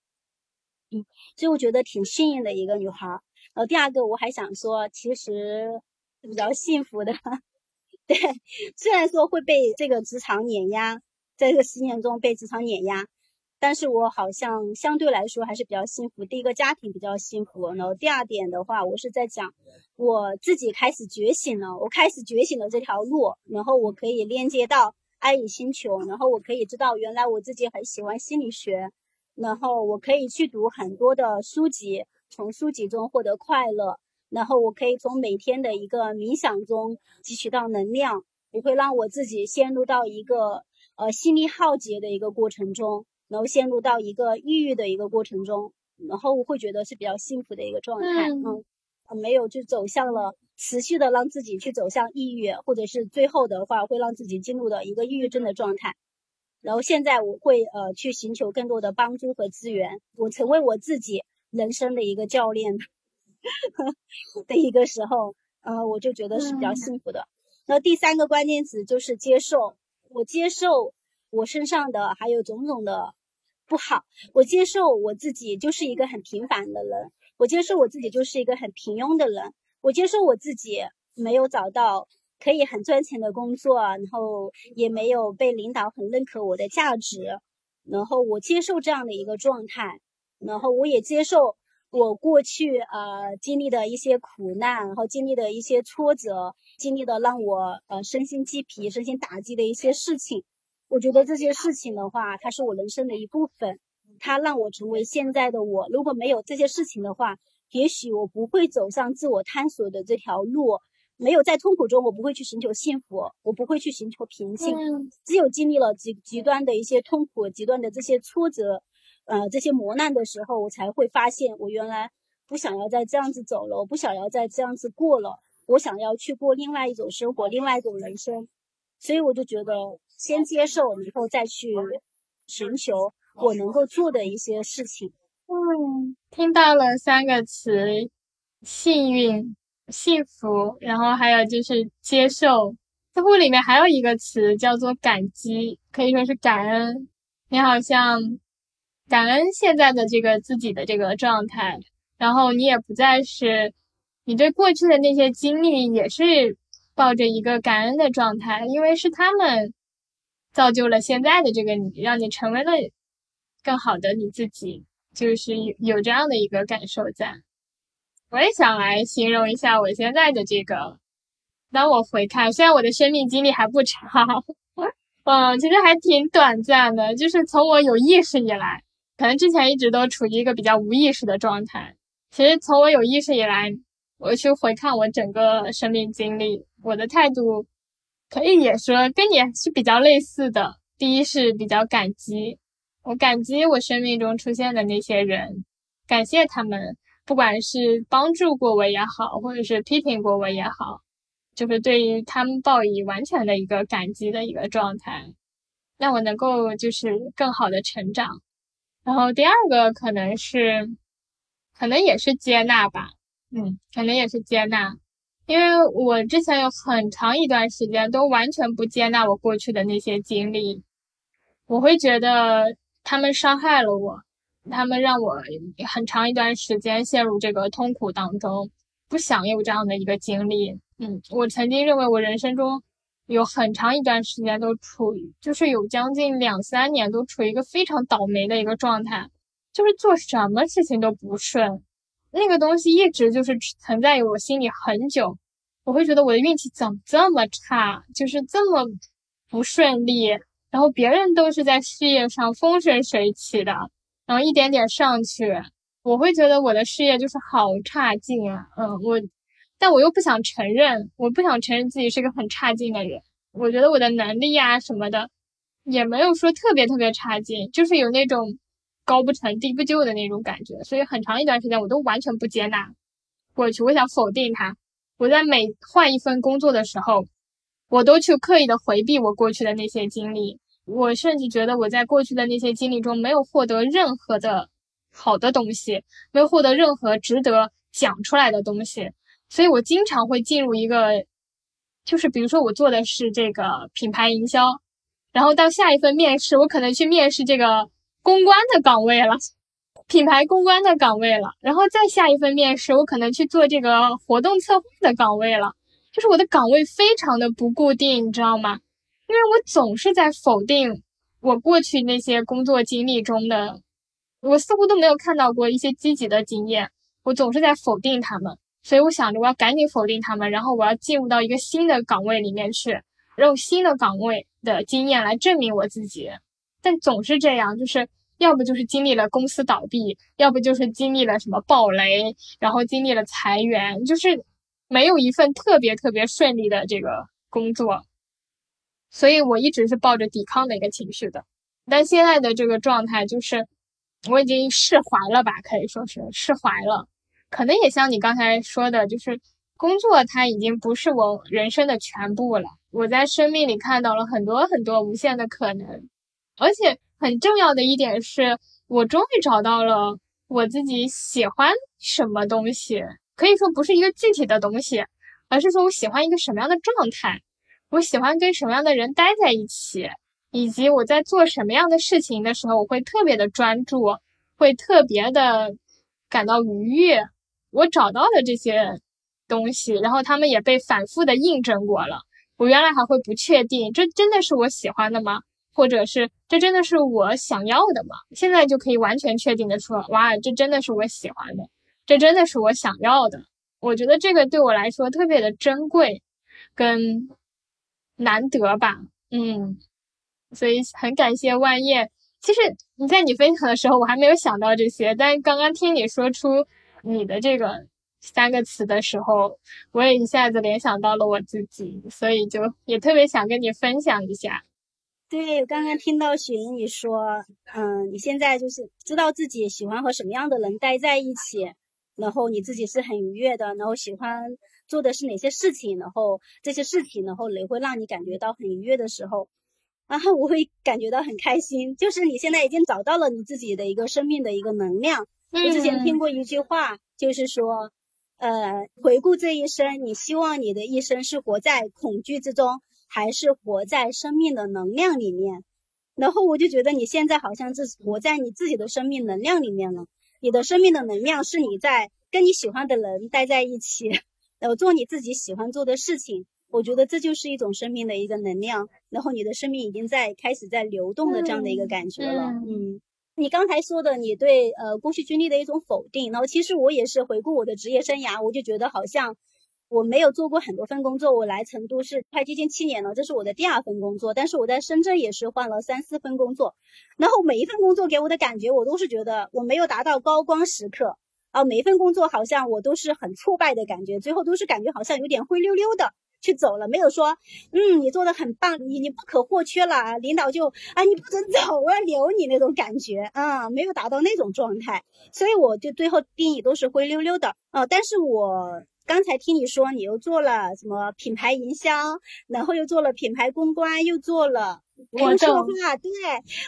嗯，所以我觉得挺幸运的一个女孩。然后第二个，我还想说，其实比较幸福的，对，虽然说会被这个职场碾压，在这个十年中被职场碾压，但是我好像相对来说还是比较幸福。第一个家庭比较幸福，然后第二点的话，我是在讲我自己开始觉醒了，我开始觉醒了这条路，然后我可以链接到。爱与星球，然后我可以知道，原来我自己很喜欢心理学，然后我可以去读很多的书籍，从书籍中获得快乐，然后我可以从每天的一个冥想中汲取到能量，不会让我自己陷入到一个呃心力耗竭的一个过程中，然后陷入到一个抑郁的一个过程中，然后我会觉得是比较幸福的一个状态，嗯，没有就走向了。持续的让自己去走向抑郁，或者是最后的话会让自己进入的一个抑郁症的状态。然后现在我会呃去寻求更多的帮助和资源，我成为我自己人生的一个教练 的一个时候，呃，我就觉得是比较幸福的。那第三个关键词就是接受，我接受我身上的还有种种的不好，我接受我自己就是一个很平凡的人，我接受我自己就是一个很平庸的人。我接受我自己没有找到可以很赚钱的工作，然后也没有被领导很认可我的价值，然后我接受这样的一个状态，然后我也接受我过去呃经历的一些苦难，然后经历的一些挫折，经历的让我呃身心鸡皮、身心打击的一些事情。我觉得这些事情的话，它是我人生的一部分，它让我成为现在的我。如果没有这些事情的话，也许我不会走上自我探索的这条路，没有在痛苦中，我不会去寻求幸福，我不会去寻求平静。只有经历了极极端的一些痛苦、极端的这些挫折，呃，这些磨难的时候，我才会发现，我原来不想要再这样子走了，我不想要再这样子过了，我想要去过另外一种生活，另外一种人生。所以我就觉得先接受，以后再去寻求我能够做的一些事情。嗯，听到了三个词：幸运、幸福，然后还有就是接受。似乎里面还有一个词叫做感激，可以说是感恩。你好像感恩现在的这个自己的这个状态，然后你也不再是你对过去的那些经历也是抱着一个感恩的状态，因为是他们造就了现在的这个你，让你成为了更好的你自己。就是有有这样的一个感受在，我也想来形容一下我现在的这个。当我回看，虽然我的生命经历还不长，嗯，其实还挺短暂的。就是从我有意识以来，可能之前一直都处于一个比较无意识的状态。其实从我有意识以来，我去回看我整个生命经历，我的态度可以也说跟你是比较类似的。第一是比较感激。我感激我生命中出现的那些人，感谢他们，不管是帮助过我也好，或者是批评过我也好，就是对于他们报以完全的一个感激的一个状态，让我能够就是更好的成长。然后第二个可能是，可能也是接纳吧，嗯，可能也是接纳，因为我之前有很长一段时间都完全不接纳我过去的那些经历，我会觉得。他们伤害了我，他们让我很长一段时间陷入这个痛苦当中，不想有这样的一个经历。嗯，我曾经认为我人生中有很长一段时间都处于，就是有将近两三年都处于一个非常倒霉的一个状态，就是做什么事情都不顺，那个东西一直就是存在于我心里很久。我会觉得我的运气怎么这么差，就是这么不顺利。然后别人都是在事业上风生水起的，然后一点点上去，我会觉得我的事业就是好差劲啊。嗯，我，但我又不想承认，我不想承认自己是个很差劲的人。我觉得我的能力啊什么的，也没有说特别特别差劲，就是有那种高不成低不就的那种感觉。所以很长一段时间我都完全不接纳过去，我想否定它。我在每换一份工作的时候。我都去刻意的回避我过去的那些经历，我甚至觉得我在过去的那些经历中没有获得任何的好的东西，没有获得任何值得讲出来的东西，所以我经常会进入一个，就是比如说我做的是这个品牌营销，然后到下一份面试，我可能去面试这个公关的岗位了，品牌公关的岗位了，然后再下一份面试，我可能去做这个活动策划的岗位了。就是我的岗位非常的不固定，你知道吗？因为我总是在否定我过去那些工作经历中的，我似乎都没有看到过一些积极的经验，我总是在否定他们，所以我想着我要赶紧否定他们，然后我要进入到一个新的岗位里面去，用新的岗位的经验来证明我自己。但总是这样，就是要不就是经历了公司倒闭，要不就是经历了什么暴雷，然后经历了裁员，就是。没有一份特别特别顺利的这个工作，所以我一直是抱着抵抗的一个情绪的。但现在的这个状态就是，我已经释怀了吧，可以说是释怀了。可能也像你刚才说的，就是工作它已经不是我人生的全部了。我在生命里看到了很多很多无限的可能，而且很重要的一点是，我终于找到了我自己喜欢什么东西。可以说不是一个具体的东西，而是说我喜欢一个什么样的状态，我喜欢跟什么样的人待在一起，以及我在做什么样的事情的时候，我会特别的专注，会特别的感到愉悦。我找到了这些东西，然后他们也被反复的印证过了。我原来还会不确定，这真的是我喜欢的吗？或者是这真的是我想要的吗？现在就可以完全确定的说，哇，这真的是我喜欢的。这真的是我想要的，我觉得这个对我来说特别的珍贵，跟难得吧，嗯，所以很感谢万叶。其实你在你分享的时候，我还没有想到这些，但刚刚听你说出你的这个三个词的时候，我也一下子联想到了我自己，所以就也特别想跟你分享一下。对，刚刚听到雪莹你说，嗯，你现在就是知道自己喜欢和什么样的人待在一起。然后你自己是很愉悦的，然后喜欢做的是哪些事情，然后这些事情，然后也会让你感觉到很愉悦的时候，然后我会感觉到很开心。就是你现在已经找到了你自己的一个生命的一个能量。我之前听过一句话，就是说，呃，回顾这一生，你希望你的一生是活在恐惧之中，还是活在生命的能量里面？然后我就觉得你现在好像是活在你自己的生命能量里面了。你的生命的能量是你在跟你喜欢的人待在一起。然后做你自己喜欢做的事情，我觉得这就是一种生命的一个能量。然后你的生命已经在开始在流动的这样的一个感觉了。嗯，你刚才说的你对呃过去经历的一种否定，然后其实我也是回顾我的职业生涯，我就觉得好像我没有做过很多份工作。我来成都是快接近七年了，这是我的第二份工作。但是我在深圳也是换了三四份工作，然后每一份工作给我的感觉，我都是觉得我没有达到高光时刻。啊，每一份工作好像我都是很挫败的感觉，最后都是感觉好像有点灰溜溜的去走了，没有说，嗯，你做的很棒，你你不可或缺了，领导就啊，你不准走，我要留你那种感觉啊，没有达到那种状态，所以我就最后定义都是灰溜溜的啊。但是我刚才听你说，你又做了什么品牌营销，然后又做了品牌公关，又做了。我策划，对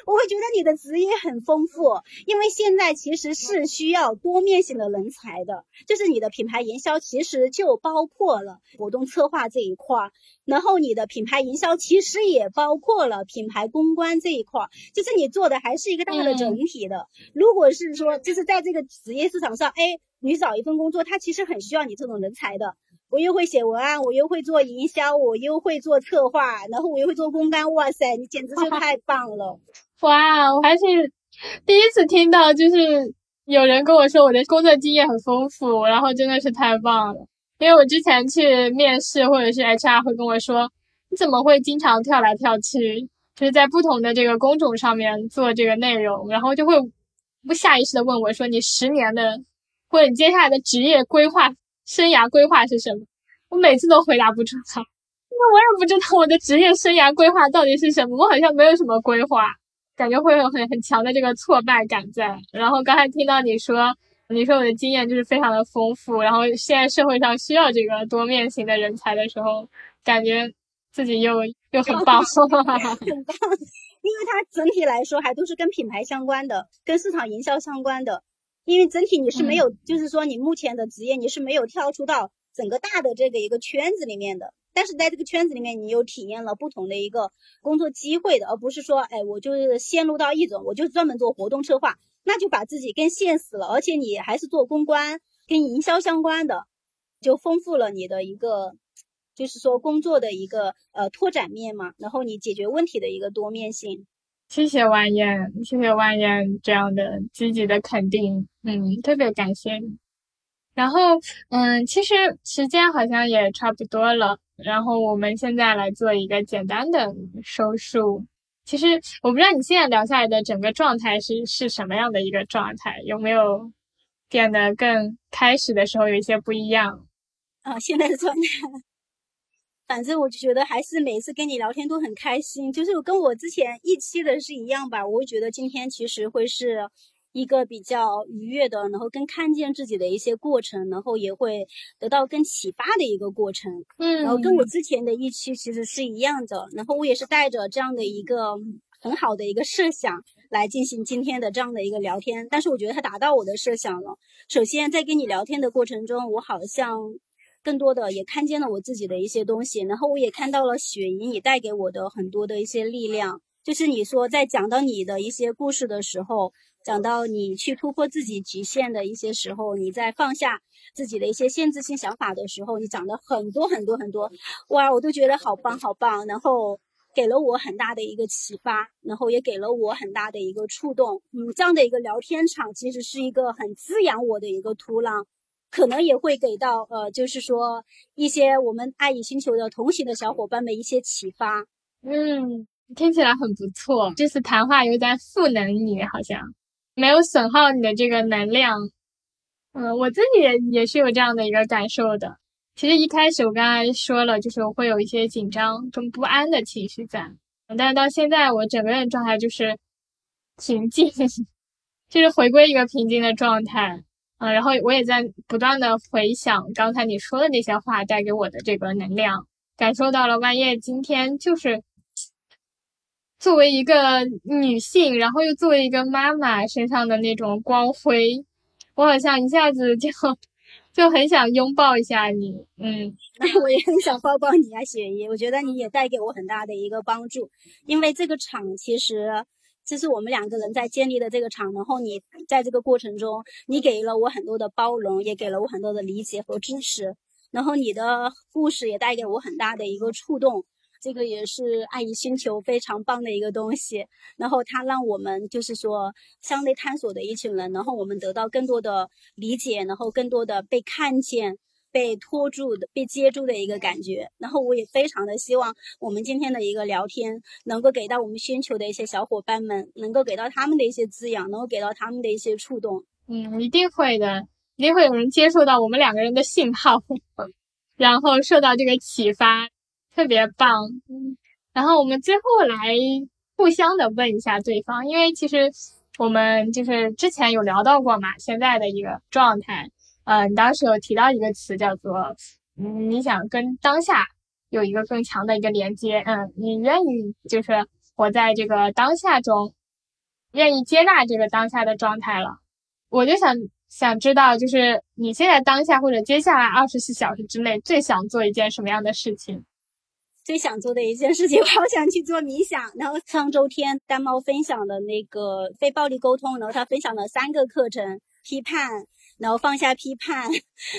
我会觉得你的职业很丰富，因为现在其实是需要多面性的人才的，就是你的品牌营销其实就包括了活动策划这一块，然后你的品牌营销其实也包括了品牌公关这一块，就是你做的还是一个大的整体的。如果是说就是在这个职业市场上，哎，你找一份工作，它其实很需要你这种人才的。我又会写文案，我又会做营销，我又会做策划，然后我又会做公关。哇塞，你简直就 太棒了！哇，我还是第一次听到，就是有人跟我说我的工作经验很丰富，然后真的是太棒了。因为我之前去面试或者是 HR 会跟我说，你怎么会经常跳来跳去，就是在不同的这个工种上面做这个内容，然后就会不下意识的问我说，你十年的或者你接下来的职业规划？生涯规划是什么？我每次都回答不出来，因为我也不知道我的职业生涯规划到底是什么。我好像没有什么规划，感觉会有很很强的这个挫败感在。然后刚才听到你说，你说我的经验就是非常的丰富，然后现在社会上需要这个多面型的人才的时候，感觉自己又又很棒，很棒，因为它整体来说还都是跟品牌相关的，跟市场营销相关的。因为整体你是没有，就是说你目前的职业你是没有跳出到整个大的这个一个圈子里面的，但是在这个圈子里面你又体验了不同的一个工作机会的，而不是说，哎，我就是陷入到一种，我就专门做活动策划，那就把自己更限死了，而且你还是做公关跟营销相关的，就丰富了你的一个，就是说工作的一个呃拓展面嘛，然后你解决问题的一个多面性。谢谢万燕，谢谢万燕这样的积极的肯定，嗯，特别感谢。然后，嗯，其实时间好像也差不多了，然后我们现在来做一个简单的收束。其实我不知道你现在聊下来的整个状态是是什么样的一个状态，有没有变得更开始的时候有一些不一样？啊，现在的状态。反正我就觉得还是每次跟你聊天都很开心，就是跟我之前一期的是一样吧。我会觉得今天其实会是一个比较愉悦的，然后更看见自己的一些过程，然后也会得到更启发的一个过程。嗯，然后跟我之前的一期其实是一样的，然后我也是带着这样的一个很好的一个设想来进行今天的这样的一个聊天。但是我觉得它达到我的设想了。首先在跟你聊天的过程中，我好像。更多的也看见了我自己的一些东西，然后我也看到了雪莹你带给我的很多的一些力量。就是你说在讲到你的一些故事的时候，讲到你去突破自己极限的一些时候，你在放下自己的一些限制性想法的时候，你讲的很多很多很多，哇，我都觉得好棒好棒，然后给了我很大的一个启发，然后也给了我很大的一个触动。嗯，这样的一个聊天场其实是一个很滋养我的一个土壤。可能也会给到呃，就是说一些我们爱与星球的同行的小伙伴们一些启发。嗯，听起来很不错。这次谈话有点赋能你，好像没有损耗你的这个能量。嗯，我自己也也是有这样的一个感受的。其实一开始我刚才说了，就是我会有一些紧张跟不安的情绪在，但是到现在我整个人状态就是平静，就是回归一个平静的状态。嗯，然后我也在不断的回想刚才你说的那些话带给我的这个能量，感受到了万叶今天就是作为一个女性，然后又作为一个妈妈身上的那种光辉，我好像一下子就就很想拥抱一下你，嗯，我也很想抱抱你啊，雪姨，我觉得你也带给我很大的一个帮助，因为这个场其实。这是我们两个人在建立的这个场，然后你在这个过程中，你给了我很多的包容，也给了我很多的理解和支持，然后你的故事也带给我很大的一个触动，这个也是爱与星球非常棒的一个东西。然后它让我们就是说向内探索的一群人，然后我们得到更多的理解，然后更多的被看见。被拖住的、被接住的一个感觉，然后我也非常的希望我们今天的一个聊天能够给到我们星球的一些小伙伴们，能够给到他们的一些滋养，能够给到他们的一些触动。嗯，一定会的，一定会有人接受到我们两个人的信号，然后受到这个启发，特别棒。嗯，然后我们最后来互相的问一下对方，因为其实我们就是之前有聊到过嘛，现在的一个状态。嗯，你当时有提到一个词叫做，嗯，你想跟当下有一个更强的一个连接，嗯，你愿意就是活在这个当下中，愿意接纳这个当下的状态了。我就想想知道，就是你现在当下或者接下来二十四小时之内最想做一件什么样的事情？最想做的一件事情，我好想去做冥想。然后上周天丹猫分享的那个非暴力沟通，然后他分享了三个课程，批判。然后放下批判，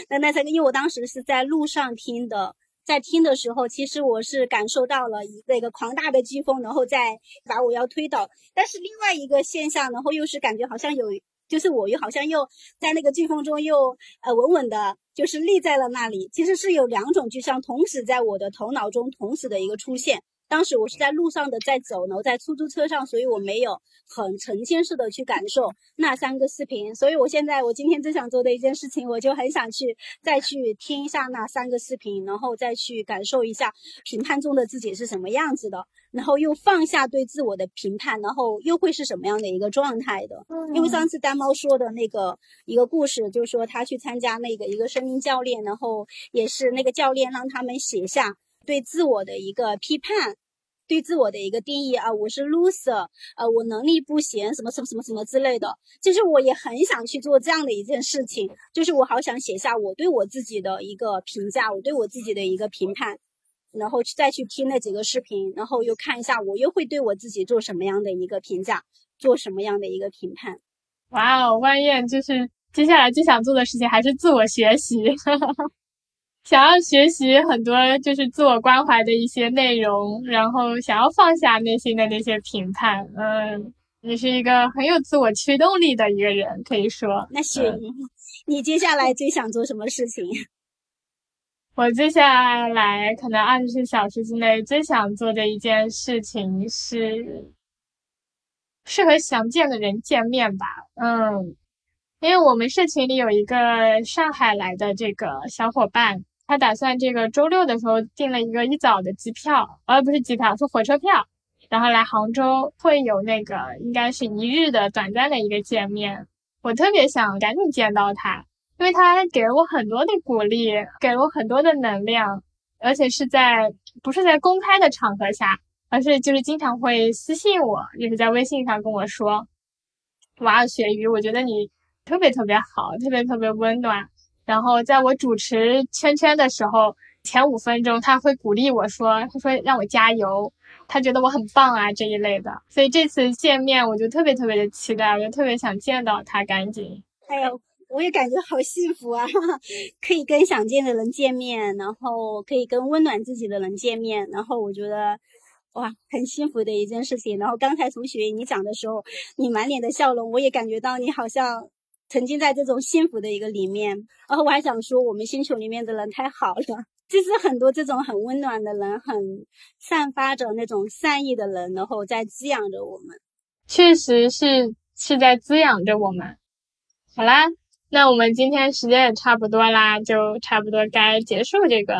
那那三个，因为我当时是在路上听的，在听的时候，其实我是感受到了一个一个狂大的飓风，然后再把我要推倒。但是另外一个现象，然后又是感觉好像有，就是我又好像又在那个飓风中又呃稳稳的，就是立在了那里。其实是有两种，巨像同时在我的头脑中同时的一个出现。当时我是在路上的在走，呢，我在出租车上，所以我没有很沉浸式的去感受那三个视频。所以我现在我今天最想做的一件事情，我就很想去再去听一下那三个视频，然后再去感受一下评判中的自己是什么样子的，然后又放下对自我的评判，然后又会是什么样的一个状态的。因为上次丹猫说的那个一个故事，就是说他去参加那个一个声音教练，然后也是那个教练让他们写下对自我的一个批判。对自我的一个定义啊，我是 loser，呃，我能力不行，什么什么什么什么之类的。其实我也很想去做这样的一件事情，就是我好想写下我对我自己的一个评价，我对我自己的一个评判，然后再去听那几个视频，然后又看一下我又会对我自己做什么样的一个评价，做什么样的一个评判。哇哦，万燕就是接下来最想做的事情还是自我学习。想要学习很多就是自我关怀的一些内容，然后想要放下内心的那些评判。嗯，你是一个很有自我驱动力的一个人，可以说。那雪姨，你接下来最想做什么事情？我接下来可能二十四小时之内最想做的一件事情是，是和想见的人见面吧。嗯，因为我们社群里有一个上海来的这个小伙伴。他打算这个周六的时候订了一个一早的机票，而不是机票，是火车票，然后来杭州会有那个应该是一日的短暂的一个见面。我特别想赶紧见到他，因为他给了我很多的鼓励，给了我很多的能量，而且是在不是在公开的场合下，而是就是经常会私信我，就是在微信上跟我说：“哇，雪鱼，我觉得你特别特别好，特别特别温暖。”然后在我主持圈圈的时候，前五分钟他会鼓励我说：“他说让我加油，他觉得我很棒啊这一类的。”所以这次见面我就特别特别的期待，我就特别想见到他，赶紧。哎呦，我也感觉好幸福啊！可以跟想见的人见面，然后可以跟温暖自己的人见面，然后我觉得哇，很幸福的一件事情。然后刚才同学你讲的时候，你满脸的笑容，我也感觉到你好像。沉浸在这种幸福的一个里面，然后我还想说，我们星球里面的人太好了，就是很多这种很温暖的人，很散发着那种善意的人，然后在滋养着我们。确实是是在滋养着我们。好啦，那我们今天时间也差不多啦，就差不多该结束这个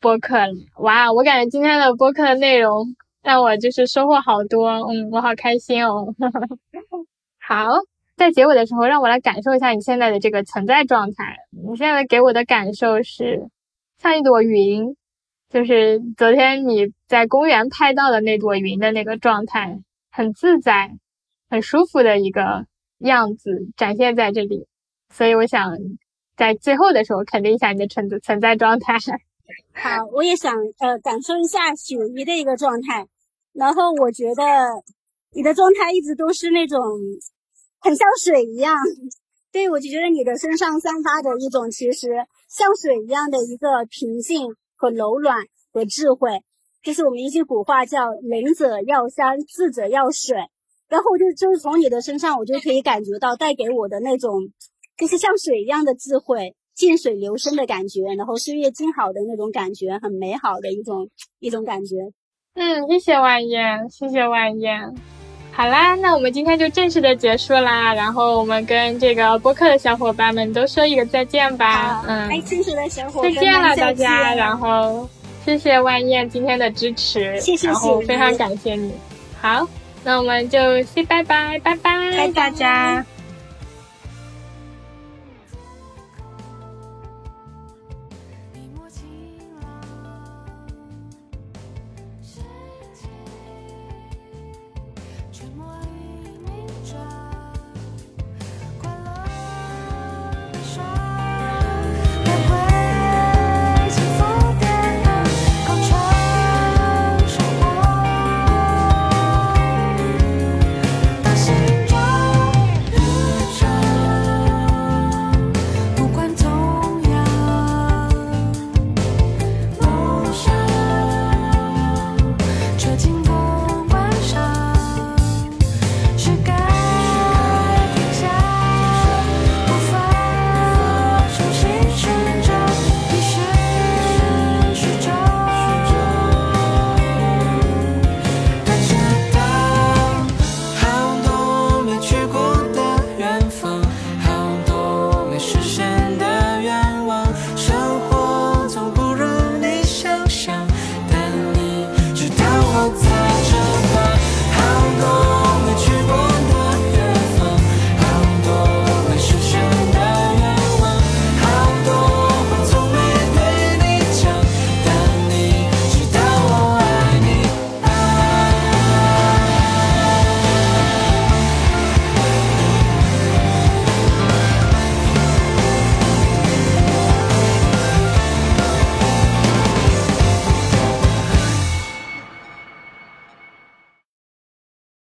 播客了。哇，我感觉今天的播客的内容让我就是收获好多，嗯，我好开心哦。好。在结尾的时候，让我来感受一下你现在的这个存在状态。你现在给我的感受是像一朵云，就是昨天你在公园拍到的那朵云的那个状态，很自在、很舒服的一个样子展现在这里。所以我想在最后的时候肯定一下你的存存在状态。好，我也想呃感受一下雪姨的一个状态。然后我觉得你的状态一直都是那种很像水一样，对我就觉得你的身上散发的一种其实像水一样的一个平静和柔软和智慧，就是我们一句古话叫“仁者要山，智者要水”。然后就就是从你的身上，我就可以感觉到带给我的那种就是像水一样的智慧，静水流深的感觉，然后岁月静好的那种感觉，很美好的一种一种感觉。嗯，谢谢万燕，谢谢万燕。好啦，那我们今天就正式的结束啦。然后我们跟这个播客的小伙伴们都说一个再见吧。嗯，爱清楚的小伙伴再见了大家。然后谢谢万燕今天的支持，谢谢，然后非常感谢你。好，那我们就 say 拜拜，拜拜，拜大家。